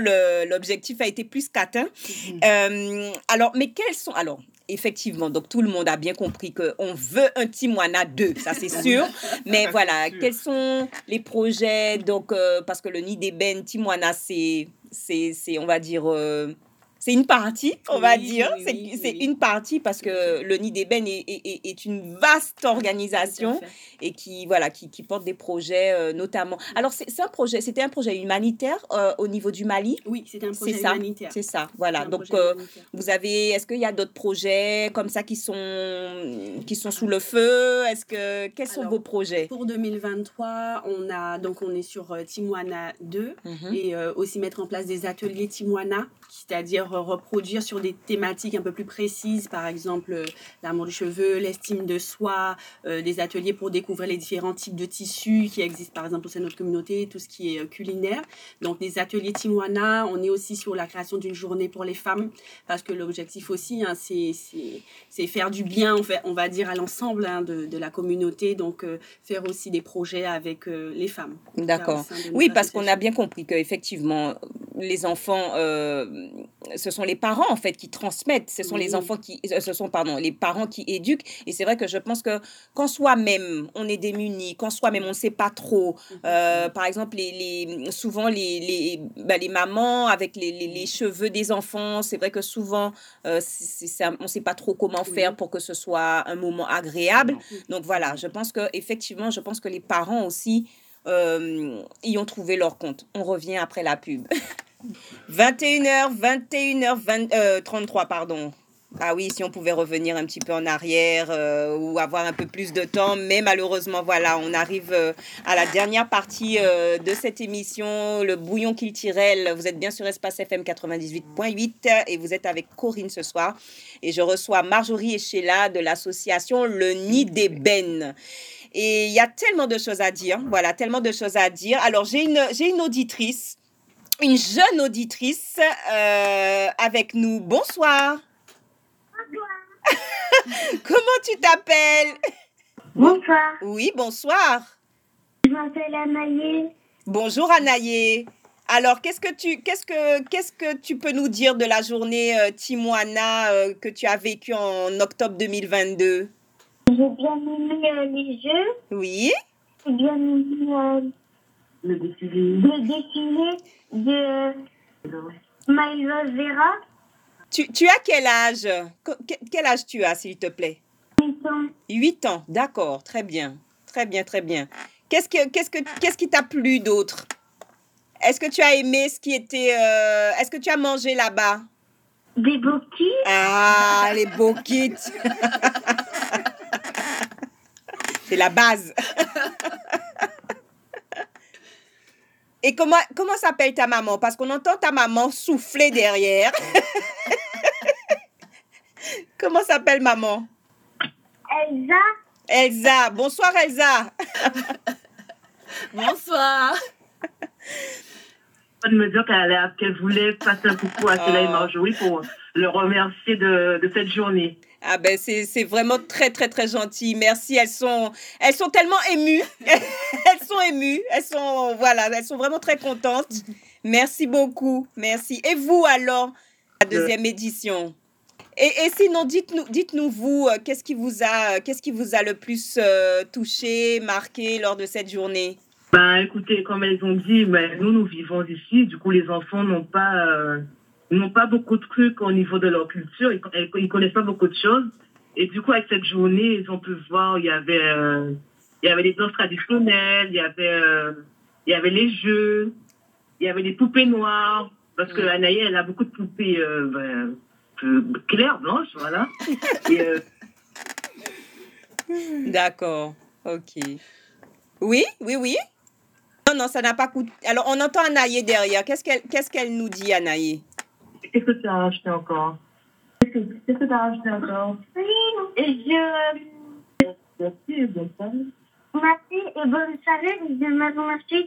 l'objectif a été plus qu'atteint. Mhm. Euh, alors, mais quels sont... Alors, effectivement, donc tout le monde a bien compris qu'on veut un Timoana 2, ça c'est sûr. Mais voilà, quels sont les projets? Donc, euh, parce que le nid d'ébène, Timoana, c'est, c'est, on va dire, euh, c'est une partie, on va dire. c'est une partie parce que le Nid d'Ébène est, est, est, une vaste organisation et qui, voilà, qui, qui porte des projets euh, notamment. Alors, c'est un projet, c'était un projet humanitaire euh, au niveau du Mali? Oui, c'était un projet humanitaire. C'est ça, voilà. Donc, euh, vous avez, est-ce qu'il y a d'autres projets comme ça qui sont, qui sont sous le feu? Est-ce que, quels sont vos projets? Pour 2023, on, a, donc on est sur Timoana 2 mhm. et aussi mettre en place des ateliers Timoana c'est-à-dire reproduire sur des thématiques un peu plus précises, par exemple euh, l'amour du cheveu, l'estime de soi, euh, des ateliers pour découvrir les différents types de tissus qui existent par exemple au sein de notre communauté, tout ce qui est euh, culinaire. Donc des ateliers Timwana, on est aussi sur la création d'une journée pour les femmes, parce que l'objectif aussi, hein, c'est faire du bien, on, fait, on va dire, à l'ensemble hein, de, de, la communauté, donc faire aussi des projets avec les femmes. D'accord. Oui, parce qu'on a bien compris qu'effectivement, les enfants ce sont les parents en fait qui transmettent, ce sont les enfants qui, euh, ce sont pardon, les parents qui éduquent. Et c'est vrai que je pense que quand soi-même on est démuni, quand soi-même on ne sait pas trop, mhm. euh, par exemple les, souvent les les, bah, les mamans avec les, les, cheveux des enfants, c'est vrai que souvent euh, on ne sait pas trop comment faire pour que ce soit un moment agréable. Donc voilà, je pense que effectivement, je pense que les parents aussi y ont trouvé leur compte. On revient après la pub. 21h, 21h 33, pardon. Ah oui, si on pouvait revenir un petit peu en arrière euh, ou avoir un peu plus de temps, mais malheureusement, voilà, on arrive euh, à la dernière partie euh, de cette émission, le bouillon culturel. Vous êtes bien sur Espace FM 98.8 et vous êtes avec Corinne ce soir. Et je reçois Marjorie et Sheila de l'association Le Nid d'Ébène. Et il y a tellement de choses à dire. Voilà, tellement de choses à dire. Alors, j'ai une, j'ai une auditrice, une jeune auditrice euh, avec nous. Bonsoir. Bonsoir. Comment tu t'appelles? Bonsoir. Oui, bonsoir. Je m'appelle Anaïe. Bonjour Anaïe. Alors, qu'est-ce que tu qu'est-ce que qu'est-ce que tu peux nous dire de la journée euh, Timoana euh, que tu as vécue en octobre 2022 J'ai bien aimé les jeux. Oui. J'ai bien aimé le défilé. Le défilé de Milo Vera. Tu, tu as quel âge? Quel âge tu as, s'il te plaît? 8 ans. 8 ans, d'accord, très bien. Très bien, très bien. Qu'est-ce que qu'est-ce que qu'est-ce qui t'a plu d'autre? Est-ce que tu as aimé ce qui était... Euh, est-ce que tu as mangé là-bas? Des bokits. Ah, les bokits. C'est la base. Et comment, comment s'appelle ta maman? Parce qu'on entend ta maman souffler derrière. comment s'appelle maman? Elsa. Elsa. Bonsoir Elsa. Bonsoir de me dire qu'elle voulait passer un coucou à Céline et oh. Marjorie pour le remercier de, de cette journée. Ah ben c'est vraiment très très très gentil. Merci. Elles sont elles sont tellement émues. elles sont émues. Elles sont voilà, elles sont vraiment très contentes. Merci beaucoup. Merci. Et vous alors la deuxième édition? Et, et, sinon dites-nous dites-nous vous euh, qu'est-ce qui vous a qu'est-ce qui vous a le plus euh, touché, marqué lors de cette journée? Ben, écoutez, comme elles ont dit, ben, nous, nous vivons ici. Du coup, les enfants n'ont pas, euh, n'ont pas beaucoup de trucs au niveau de leur culture. Ils, ils connaissent pas beaucoup de choses. Et du coup, avec cette journée, ils ont pu voir, il y avait, euh, il y avait les danses traditionnelles, il y avait, euh, il y avait les jeux, il y avait les poupées noires. Parce que Anaïe, elle a beaucoup de poupées ben, claires, blanches, voilà. D'accord. Ok. Oui, oui, oui. Non, non, ça n'a pas coûté. Alors, on entend Anaïe derrière. Qu'est-ce qu'elle qu'est-ce qu'elle nous dit, Anaïe? Qu'est-ce que tu as acheté encore? Qu'est-ce que tu as acheté encore? Oui, et je... Merci, bonne soirée. Merci et bonne soirée. Je me remercie.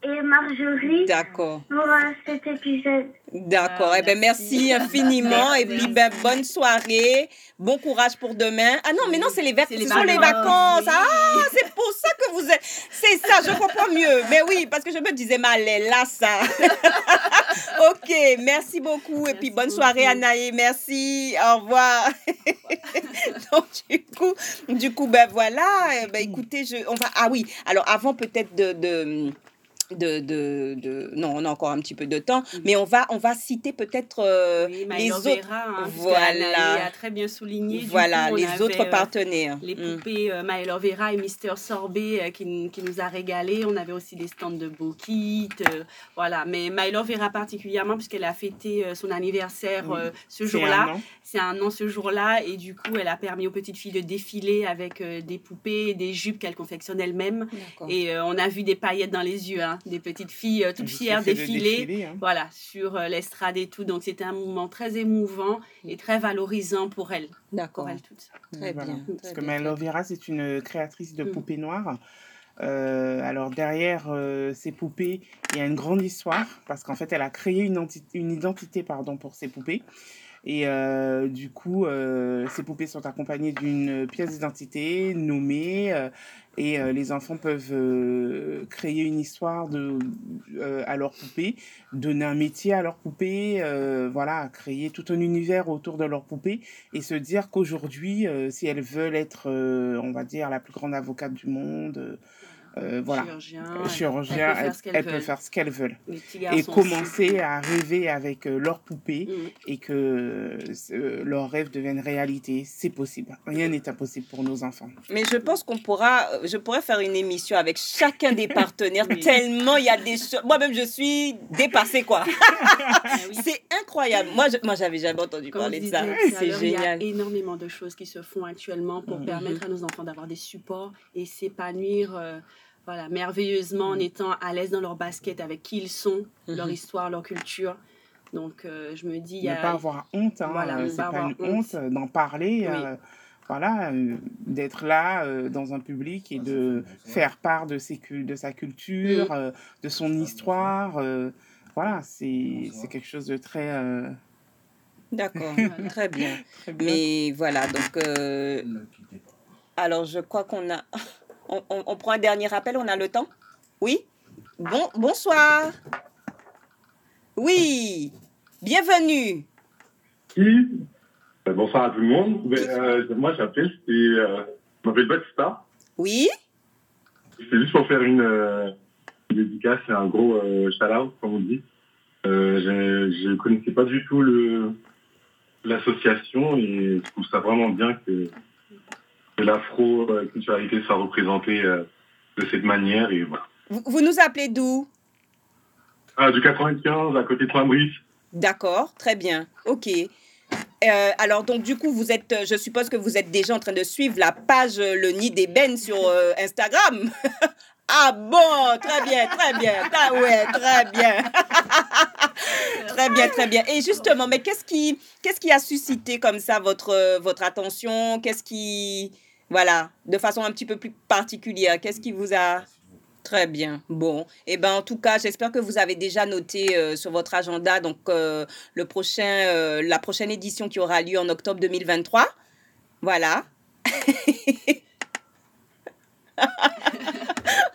Et Marjorie D'accord. pour euh, cet épisode. D'accord. Ah, eh ben, merci infiniment. et puis, ben, bonne soirée. Bon courage pour demain. Ah non, mais non, c'est les, vacances. ce sont les vacances. Ah, c'est pour ça que vous êtes. C'est ça, je comprends mieux. Mais oui, parce que je me disais, mal là, ça. ok, merci beaucoup. et puis, bonne soirée, Anaï. Merci. Au revoir. Donc, du coup, du coup, ben voilà. Eh ben, écoutez, je, on va. Ah oui, alors avant peut-être de, de de, de, de, non on a encore un petit peu de temps mm. mais on va on va citer peut-être euh, les autres hein, voilà. A très bien souligné voilà les autres euh, partenaires. les mm. poupées euh, Maëlle Vera et Mister Sorbet qui, qui, nous a régalé on avait aussi des stands de Bokit voilà. Mais Maëlle Vera particulièrement puisqu'elle a fêté son anniversaire ce jour-là. c'est un an ce jour-là. Et du coup elle a permis aux petites filles de défiler avec des poupées des jupes qu'elle confectionne elle-même. Et on a vu des paillettes dans les yeux hein des petites filles euh, toutes fières défiler, hein. voilà, sur euh, l'estrade et tout. Donc c'était un moment très émouvant et très valorisant pour elles. D'accord. Pour elles toutes. Très bien. Parce que Maëlle Vera, c'est une créatrice de mm. poupées noires. Euh, alors derrière ces poupées, il y a une grande histoire parce qu'en fait, elle a créé une, une identité pardon, pour ces poupées. Et euh, du coup, euh, ces poupées sont accompagnées d'une pièce d'identité nommée euh, et les enfants peuvent créer une histoire de, à leur poupée, donner un métier à leur poupée, voilà, créer tout un univers autour de leur poupée et se dire qu'aujourd'hui, si elles veulent être, on va dire, la plus grande avocate du monde, euh, voilà, chirurgien, elles, peuvent faire ce qu'elles veulent. Et commencer à rêver avec euh, leur poupée mm. et que euh, leurs rêves deviennent réalité. C'est possible. Rien n'est impossible pour nos enfants. Mais je pense qu'on pourra, je pourrais faire une émission avec chacun des partenaires tellement il y a des choses. Moi-même, je suis dépassée, quoi. Ah c'est incroyable. Moi, je, moi, j'avais jamais entendu parler de ça. C'est génial. Il y a énormément de choses qui se font actuellement pour mm-hmm. permettre à nos enfants d'avoir des supports et s'épanouir voilà, merveilleusement en mm. étant à l'aise dans leur basket avec qui ils sont, leur mm-hmm. histoire, leur culture. Donc, euh, je me dis. Ne a... pas avoir honte, hein, voilà, c'est pas, une honte, d'en parler. Euh, voilà, d'être là dans un public et de faire part de, ses, de sa culture, mm. de son histoire. voilà, c'est quelque chose de très... D'accord, très bien. Mais voilà, donc... alors, je crois qu'on a... On, on, prend un dernier appel, on a le temps Oui Bon, bonsoir. Oui, bienvenue. Oui, euh, bonsoir à tout le monde. Euh, moi, j'appelle, c'est, euh, je m'appelle Batista. Oui. C'est juste pour faire une, dédicace et un gros shout-out, comme on dit. je ne connaissais pas du tout l'association et je trouve ça vraiment bien que, l'afro-culturalité soit représentée de cette manière. Et voilà. Vous, nous appelez d'où? Ah, Du 95, à côté de Saint-Brice. D'accord, très bien. OK. Euh, alors, donc, du coup, vous êtes, je suppose que vous êtes déjà en train de suivre la page euh, Le Nid d'Ébène sur euh, Instagram. ah bon, très bien, très bien. Ah ouais, très bien. très bien, très bien. Et justement, mais qu'est-ce qui, qu'est-ce qui a suscité comme ça votre, votre attention? Qu'est-ce qui, voilà, de façon un petit peu plus particulière, qu'est-ce qui vous a Très bien. Bon, et eh ben en tout cas, j'espère que vous avez déjà noté euh, sur votre agenda donc euh, le prochain, euh, la prochaine édition qui aura lieu en octobre 2023. Voilà.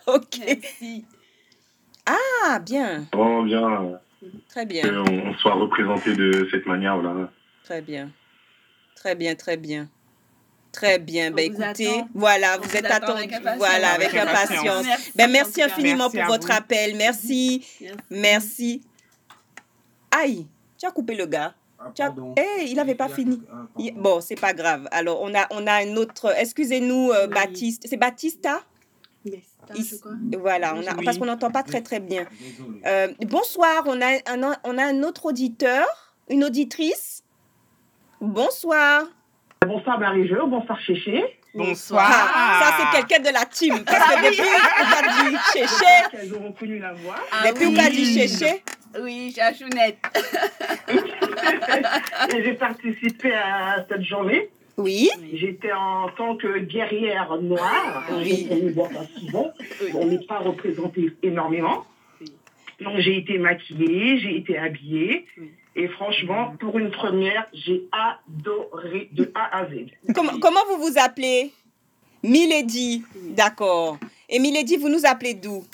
ok. Ah, bien. Oh, bien. Très bien. Qu'on soit représenté de cette manière, voilà. Très bien. Très bien, très bien. Très bien. Ben, écoutez, voilà, vous, êtes attendu. Voilà, avec impatience. Merci, ben, merci infiniment pour votre appel. Merci. Merci. Aïe, tu as coupé le gars. Ah, eh, il n'avait pas fini. Ah, bon, c'est pas grave. Alors, on a, on a un autre. Excusez-nous, euh, Baptiste. C'est Baptista? Voilà, on a, parce qu'on n'entend pas très très bien. Euh, bonsoir, on a, un, on a un autre auditeur, une auditrice. Bonsoir. Bonsoir Marie-Jo, bonsoir Chéché. Bonsoir. ça, c'est quelqu'un de la team. Parce que ah depuis qu'on a dit Chéché. Elles ont reconnu la voix. Ah depuis qu'on a dit Chéché. Oui, Chachounette. Et j'ai participé à cette journée. Oui. J'étais en tant que guerrière noire. Oui. On n'est pas représenté énormément. Donc j'ai été maquillée, j'ai été habillée. Et franchement, pour une première, j'ai adoré de A à Z. Comment, comment vous vous appelez? Milady, d'accord. Et Milady, vous nous appelez d'où?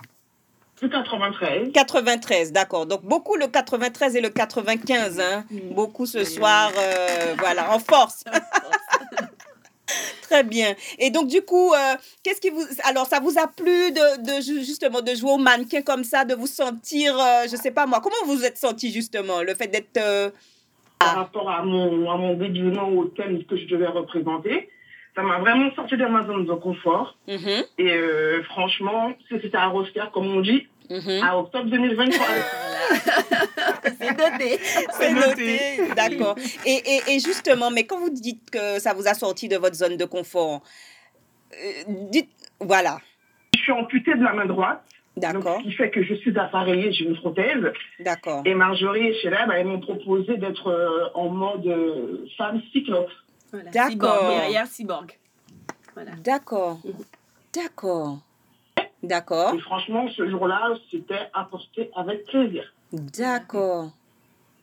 93. 93, d'accord. Donc beaucoup le 93 et le 95, hein. Beaucoup ce soir, euh, voilà, en force. Très bien. Et donc, du coup, euh, qu'est-ce qui vous. Alors, ça vous a plu de, de, justement de jouer au mannequin comme ça, de vous sentir, euh, je sais pas moi, comment vous vous êtes senti justement, le fait d'être. Euh, Par rapport à mon, à mon déguisement au thème que je devais représenter, ça m'a vraiment sorti de ma zone de confort. Mm-hmm. Et franchement, c'était à refaire, comme on dit, mm-hmm. à octobre 2023. C'est noté. C'est noté, d'accord. Et, et, et, justement, mais quand vous dites que ça vous a sorti de votre zone de confort, euh, dites, voilà. Je suis amputée de la main droite. D'accord. Ce qui fait que je suis appareillée, j'ai une prothèse. D'accord. Et Marjorie et Sheila, bah, elles m'ont proposé d'être euh, en mode euh, femme cyclope. Voilà. D'accord. Derrière cyborg. Voilà. D'accord. D'accord. D'accord. Et franchement, ce jour-là, c'était apporté avec plaisir. D'accord.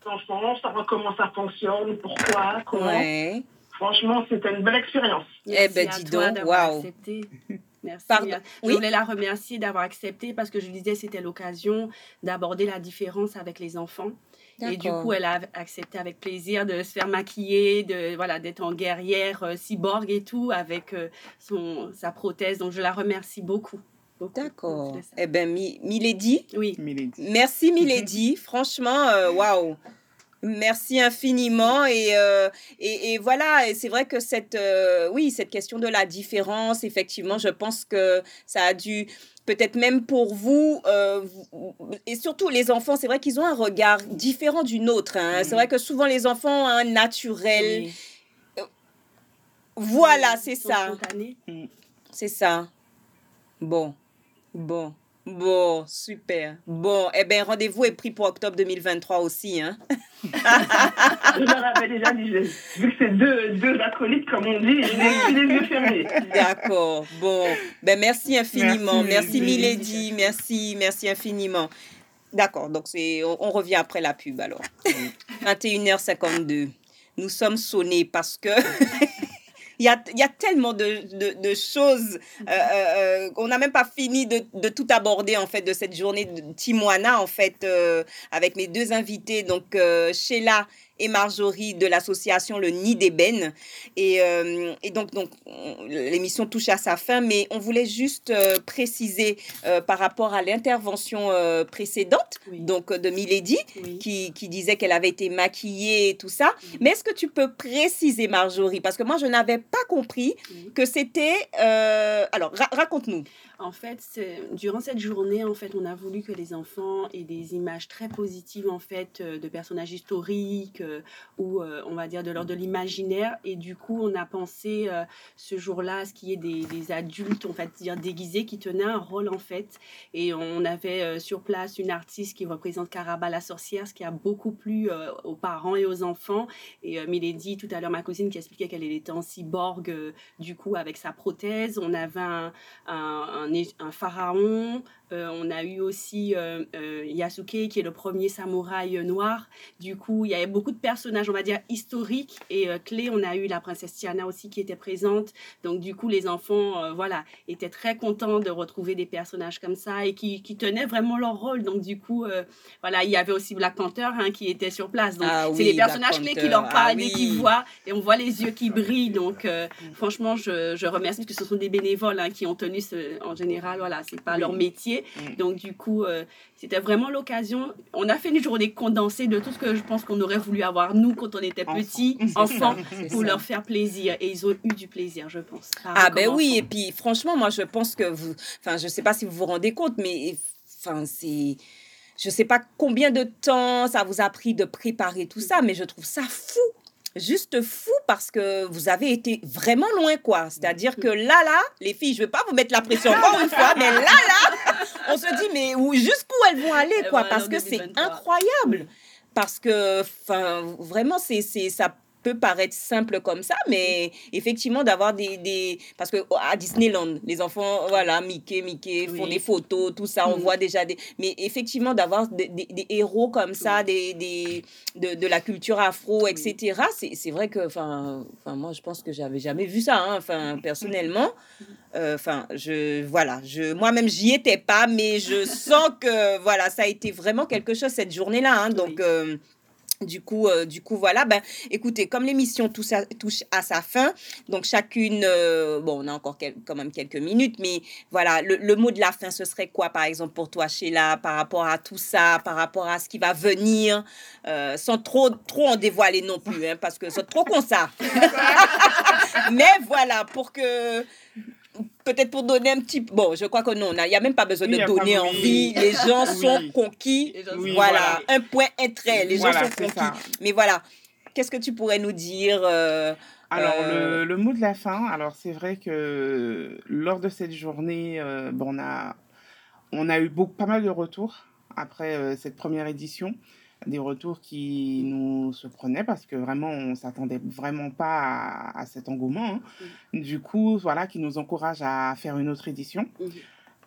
Franchement, savoir comment ça fonctionne, pourquoi, comment. Ouais. Franchement, c'était une belle expérience. eh ben, dis donc, waouh. Merci. Pardon. Je voulais la remercier d'avoir accepté parce que je disais c'était l'occasion d'aborder la différence avec les enfants. Et du coup, elle a accepté avec plaisir de se faire maquiller, de voilà, d'être en guerrière euh, cyborg et tout avec euh, son sa prothèse. Donc je la remercie beaucoup. D'accord. Eh bien, Milady. Oui. Merci, Milady. Franchement, euh, waouh. Merci infiniment euh, et, et, voilà et c'est vrai que cette euh, oui cette question de la différence effectivement je pense que ça a dû peut-être même pour vous et surtout les enfants c'est vrai qu'ils ont un regard différent du nôtre hein. c'est vrai que souvent les enfants ont un naturel voilà c'est ça mm. c'est ça bon Bon, Bon, super. Bon, eh bien, rendez-vous est pris pour octobre 2023 aussi. Hein? je leur avais déjà dit, vu que c'est deux, deux acolytes, comme on dit, je les yeux fermés. D'accord. Bon, ben, merci infiniment. Merci, merci Milady. Merci, merci infiniment. D'accord, donc c'est, on, revient après la pub alors. 21h52. Nous sommes sonnés parce que il y a, y a, tellement de, de, choses. Euh, euh, on n'a même pas fini de, de, tout aborder, en fait, de cette journée de Timoana, en fait, euh, avec mes deux invités, donc Sheila et Marjorie de l'association Le Nid d'Ébène. Et, euh, et, donc, donc l'émission touche à sa fin, mais on voulait juste euh, préciser euh, par rapport à l'intervention précédente, donc de Milady, qui, qui, disait qu'elle avait été maquillée et tout ça. Mais est-ce que tu peux préciser, Marjorie, parce que moi, je n'avais pas compris que c'était... alors, raconte-nous. En fait, durant cette journée, en fait, on a voulu que les enfants aient des images très positives, en fait, euh, de personnages historiques euh, ou, euh, on va dire, de l'ordre de l'imaginaire. Et du coup, on a pensé ce jour-là à ce qu'il y ait des, adultes, on va dire, déguisés qui tenaient un rôle, en fait. Et on avait sur place une artiste qui représente Caraba la sorcière, ce qui a beaucoup plu aux parents et aux enfants. Et Milady, tout à l'heure, ma cousine, qui expliquait qu'elle était en cyborg, du coup, avec sa prothèse. On avait un un, pharaon. Euh, on a eu aussi euh, euh, Yasuke, qui est le premier samouraï noir. Du coup, il y avait beaucoup de personnages, on va dire, historiques et clés. On a eu la princesse Tiana aussi qui était présente. Donc, du coup, les enfants, voilà, étaient très contents de retrouver des personnages comme ça et qui, qui tenaient vraiment leur rôle. Donc, du coup, voilà, il y avait aussi Black Panther hein, qui était sur place. Donc, ah c'est les personnages clés qui leur ah parlent et qui voient. Et on voit les yeux qui brillent. Donc, franchement, je, je, remercie parce que ce sont des bénévoles hein, qui ont tenu ce, en général, voilà, c'est pas leur métier. Mm. Donc, du coup, euh, c'était vraiment l'occasion. On a fait une journée condensée de tout ce que je pense qu'on aurait voulu avoir, nous, quand on était petits, enfants, pour leur faire plaisir. Et ils ont eu du plaisir, je pense. Ah, ben oui. Et puis, franchement, moi, je pense que vous. Enfin, je sais pas si vous vous rendez compte, mais. Enfin, c'est je sais pas combien de temps ça vous a pris de préparer tout ça, mais je trouve ça fou juste fou parce que vous avez été vraiment loin, quoi. C'est-à-dire que là, là, les filles, je ne vais pas vous mettre la pression encore une fois, mais là, là, on se dit, mais jusqu'où elles vont aller, quoi, parce que c'est incroyable. Parce que, enfin, vraiment, c'est, ça peut paraître simple comme ça, mais effectivement d'avoir des, des, Parce que à Disneyland, les enfants, voilà, Mickey, Mickey, font des photos, tout ça, on mm. voit déjà des... Mais effectivement d'avoir des, des, héros comme ça, des, des, de, de la culture afro, etc., c'est vrai que, enfin, moi je pense que j'avais jamais vu ça, hein, enfin, personnellement. Euh, enfin, je... Voilà, je, moi-même j'y étais pas, mais je sens que, voilà, ça a été vraiment quelque chose cette journée-là, hein, donc... Euh, du coup, euh, du coup, voilà. Ben, écoutez, comme l'émission touche à, touche à sa fin, donc chacune, euh, bon, on a encore quand même quelques minutes, mais voilà, le, mot de la fin, ce serait quoi, par exemple, pour toi, Sheila, par rapport à tout ça, par rapport à ce qui va venir, euh, sans trop, trop en dévoiler non plus, hein, parce que c'est trop con ça. mais voilà, pour que peut-être pour donner un petit... Bon, je crois que non, il n'y a même pas besoin de donner envie. Les gens sont conquis. voilà. un point, un trait. Les gens sont conquis. Mais voilà, qu'est-ce que tu pourrais nous dire euh, alors, euh, le, mot de la fin, alors c'est vrai que lors de cette journée, euh, bon, on, a, on a eu beaucoup, pas mal de retours après cette première édition des retours qui nous surprenaient parce que vraiment, on s'attendait vraiment pas à, cet engouement. Hein. Du coup, voilà, qui nous encourage à faire une autre édition.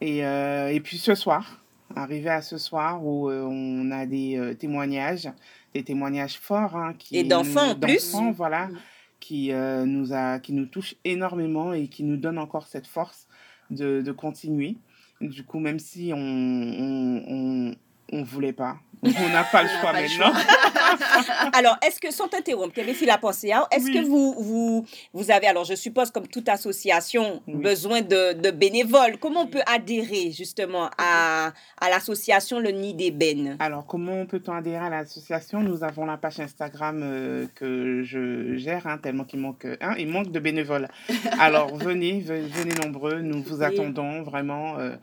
Et, euh, et, puis ce soir, arrivé à ce soir où euh, on a des euh, témoignages, des témoignages forts. Hein, qui, et d'enfants en plus. voilà, qui, nous a, qui nous touchent énormément et qui nous donnent encore cette force de, de continuer. Du coup, même si on, on, on voulait pas. On n'a pas le choix maintenant. alors, est-ce que, sans t'interrompre, Kéméfi la pensée, hein, est-ce que vous, vous, vous avez, alors je suppose comme toute association, besoin de, de, bénévoles. Comment on peut adhérer justement à, à l'association Le Nid d'Ébène Alors, comment peut-on adhérer à l'association? Nous avons la page Instagram euh, que je gère, hein, tellement qu'il manque, hein, il manque de bénévoles. Alors, venez, venez nombreux, nous vous attendons vraiment. Euh,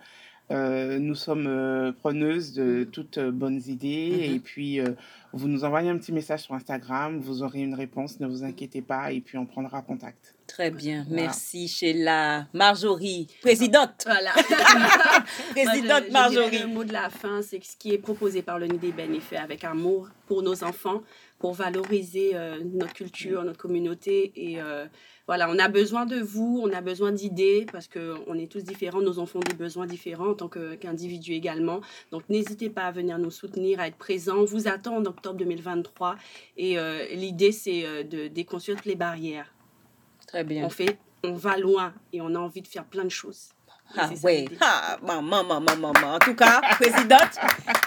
Euh, nous sommes euh, preneuses de toutes bonnes idées. Mm-hmm. Et puis, vous nous envoyez un petit message sur Instagram, vous aurez une réponse, ne vous inquiétez pas, et puis on prendra contact. Très bien, merci Sheila. Marjorie, présidente. Voilà. présidente Marjorie. Le mot de la fin, c'est ce qui est proposé par le Nid des est fait avec amour pour nos enfants, pour valoriser euh, notre culture, notre communauté. Et euh, voilà, on a besoin de vous, on a besoin d'idées parce qu'on est tous différents, nos enfants ont des besoins différents en tant qu'individus également. Donc n'hésitez pas à venir nous soutenir, à être présents. On vous attend en octobre 2023 et euh, l'idée c'est de déconstruire les barrières. Très bien. On fait, on va loin et on a envie de faire plein de choses. Ah oui, ah, maman, maman, maman. En tout cas, présidente,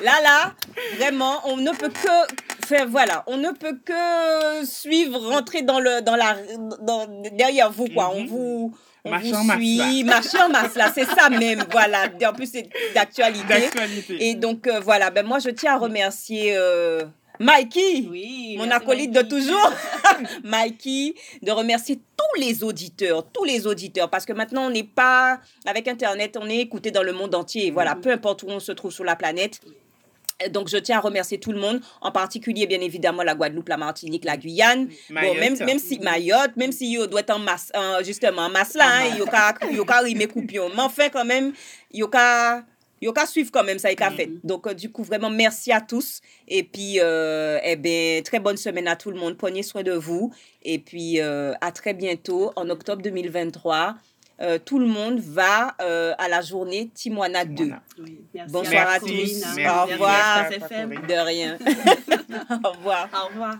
là, là, vraiment, on ne peut que faire, voilà, on ne peut que suivre, rentrer dans le, dans la, dans, derrière vous, quoi. On mhm. vous, on vous suit, marcher en masse, là, c'est ça même, voilà. En plus, c'est d'actualité. Et donc, euh, voilà, ben moi, je tiens à remercier... Euh, Mikey, mon acolyte de toujours, Mikey, de remercier tous les auditeurs, tous les auditeurs, parce que maintenant on n'est pas avec Internet, on est écouté dans le monde entier. Voilà, mm-hmm. peu importe où on se trouve sur la planète. Donc, je tiens à remercier tout le monde, en particulier, bien évidemment, la Guadeloupe, la Martinique, la Guyane. Bon, même, même si Mayotte, même si yo doit être en masse, justement, en masse là, hein, yo ka, yo ka rime coupion. Mais enfin, quand même, yo ka, yo qu'à suivre quand même ça est fait. Mm-hmm. Donc euh, du coup vraiment merci à tous et puis euh, eh ben très bonne semaine à tout le monde. Prenez soin de vous et puis euh, à très bientôt en octobre 2023. tout le monde va à la journée Timoana 2. Bonsoir à tous. Au revoir. De rien. Au revoir. Au revoir.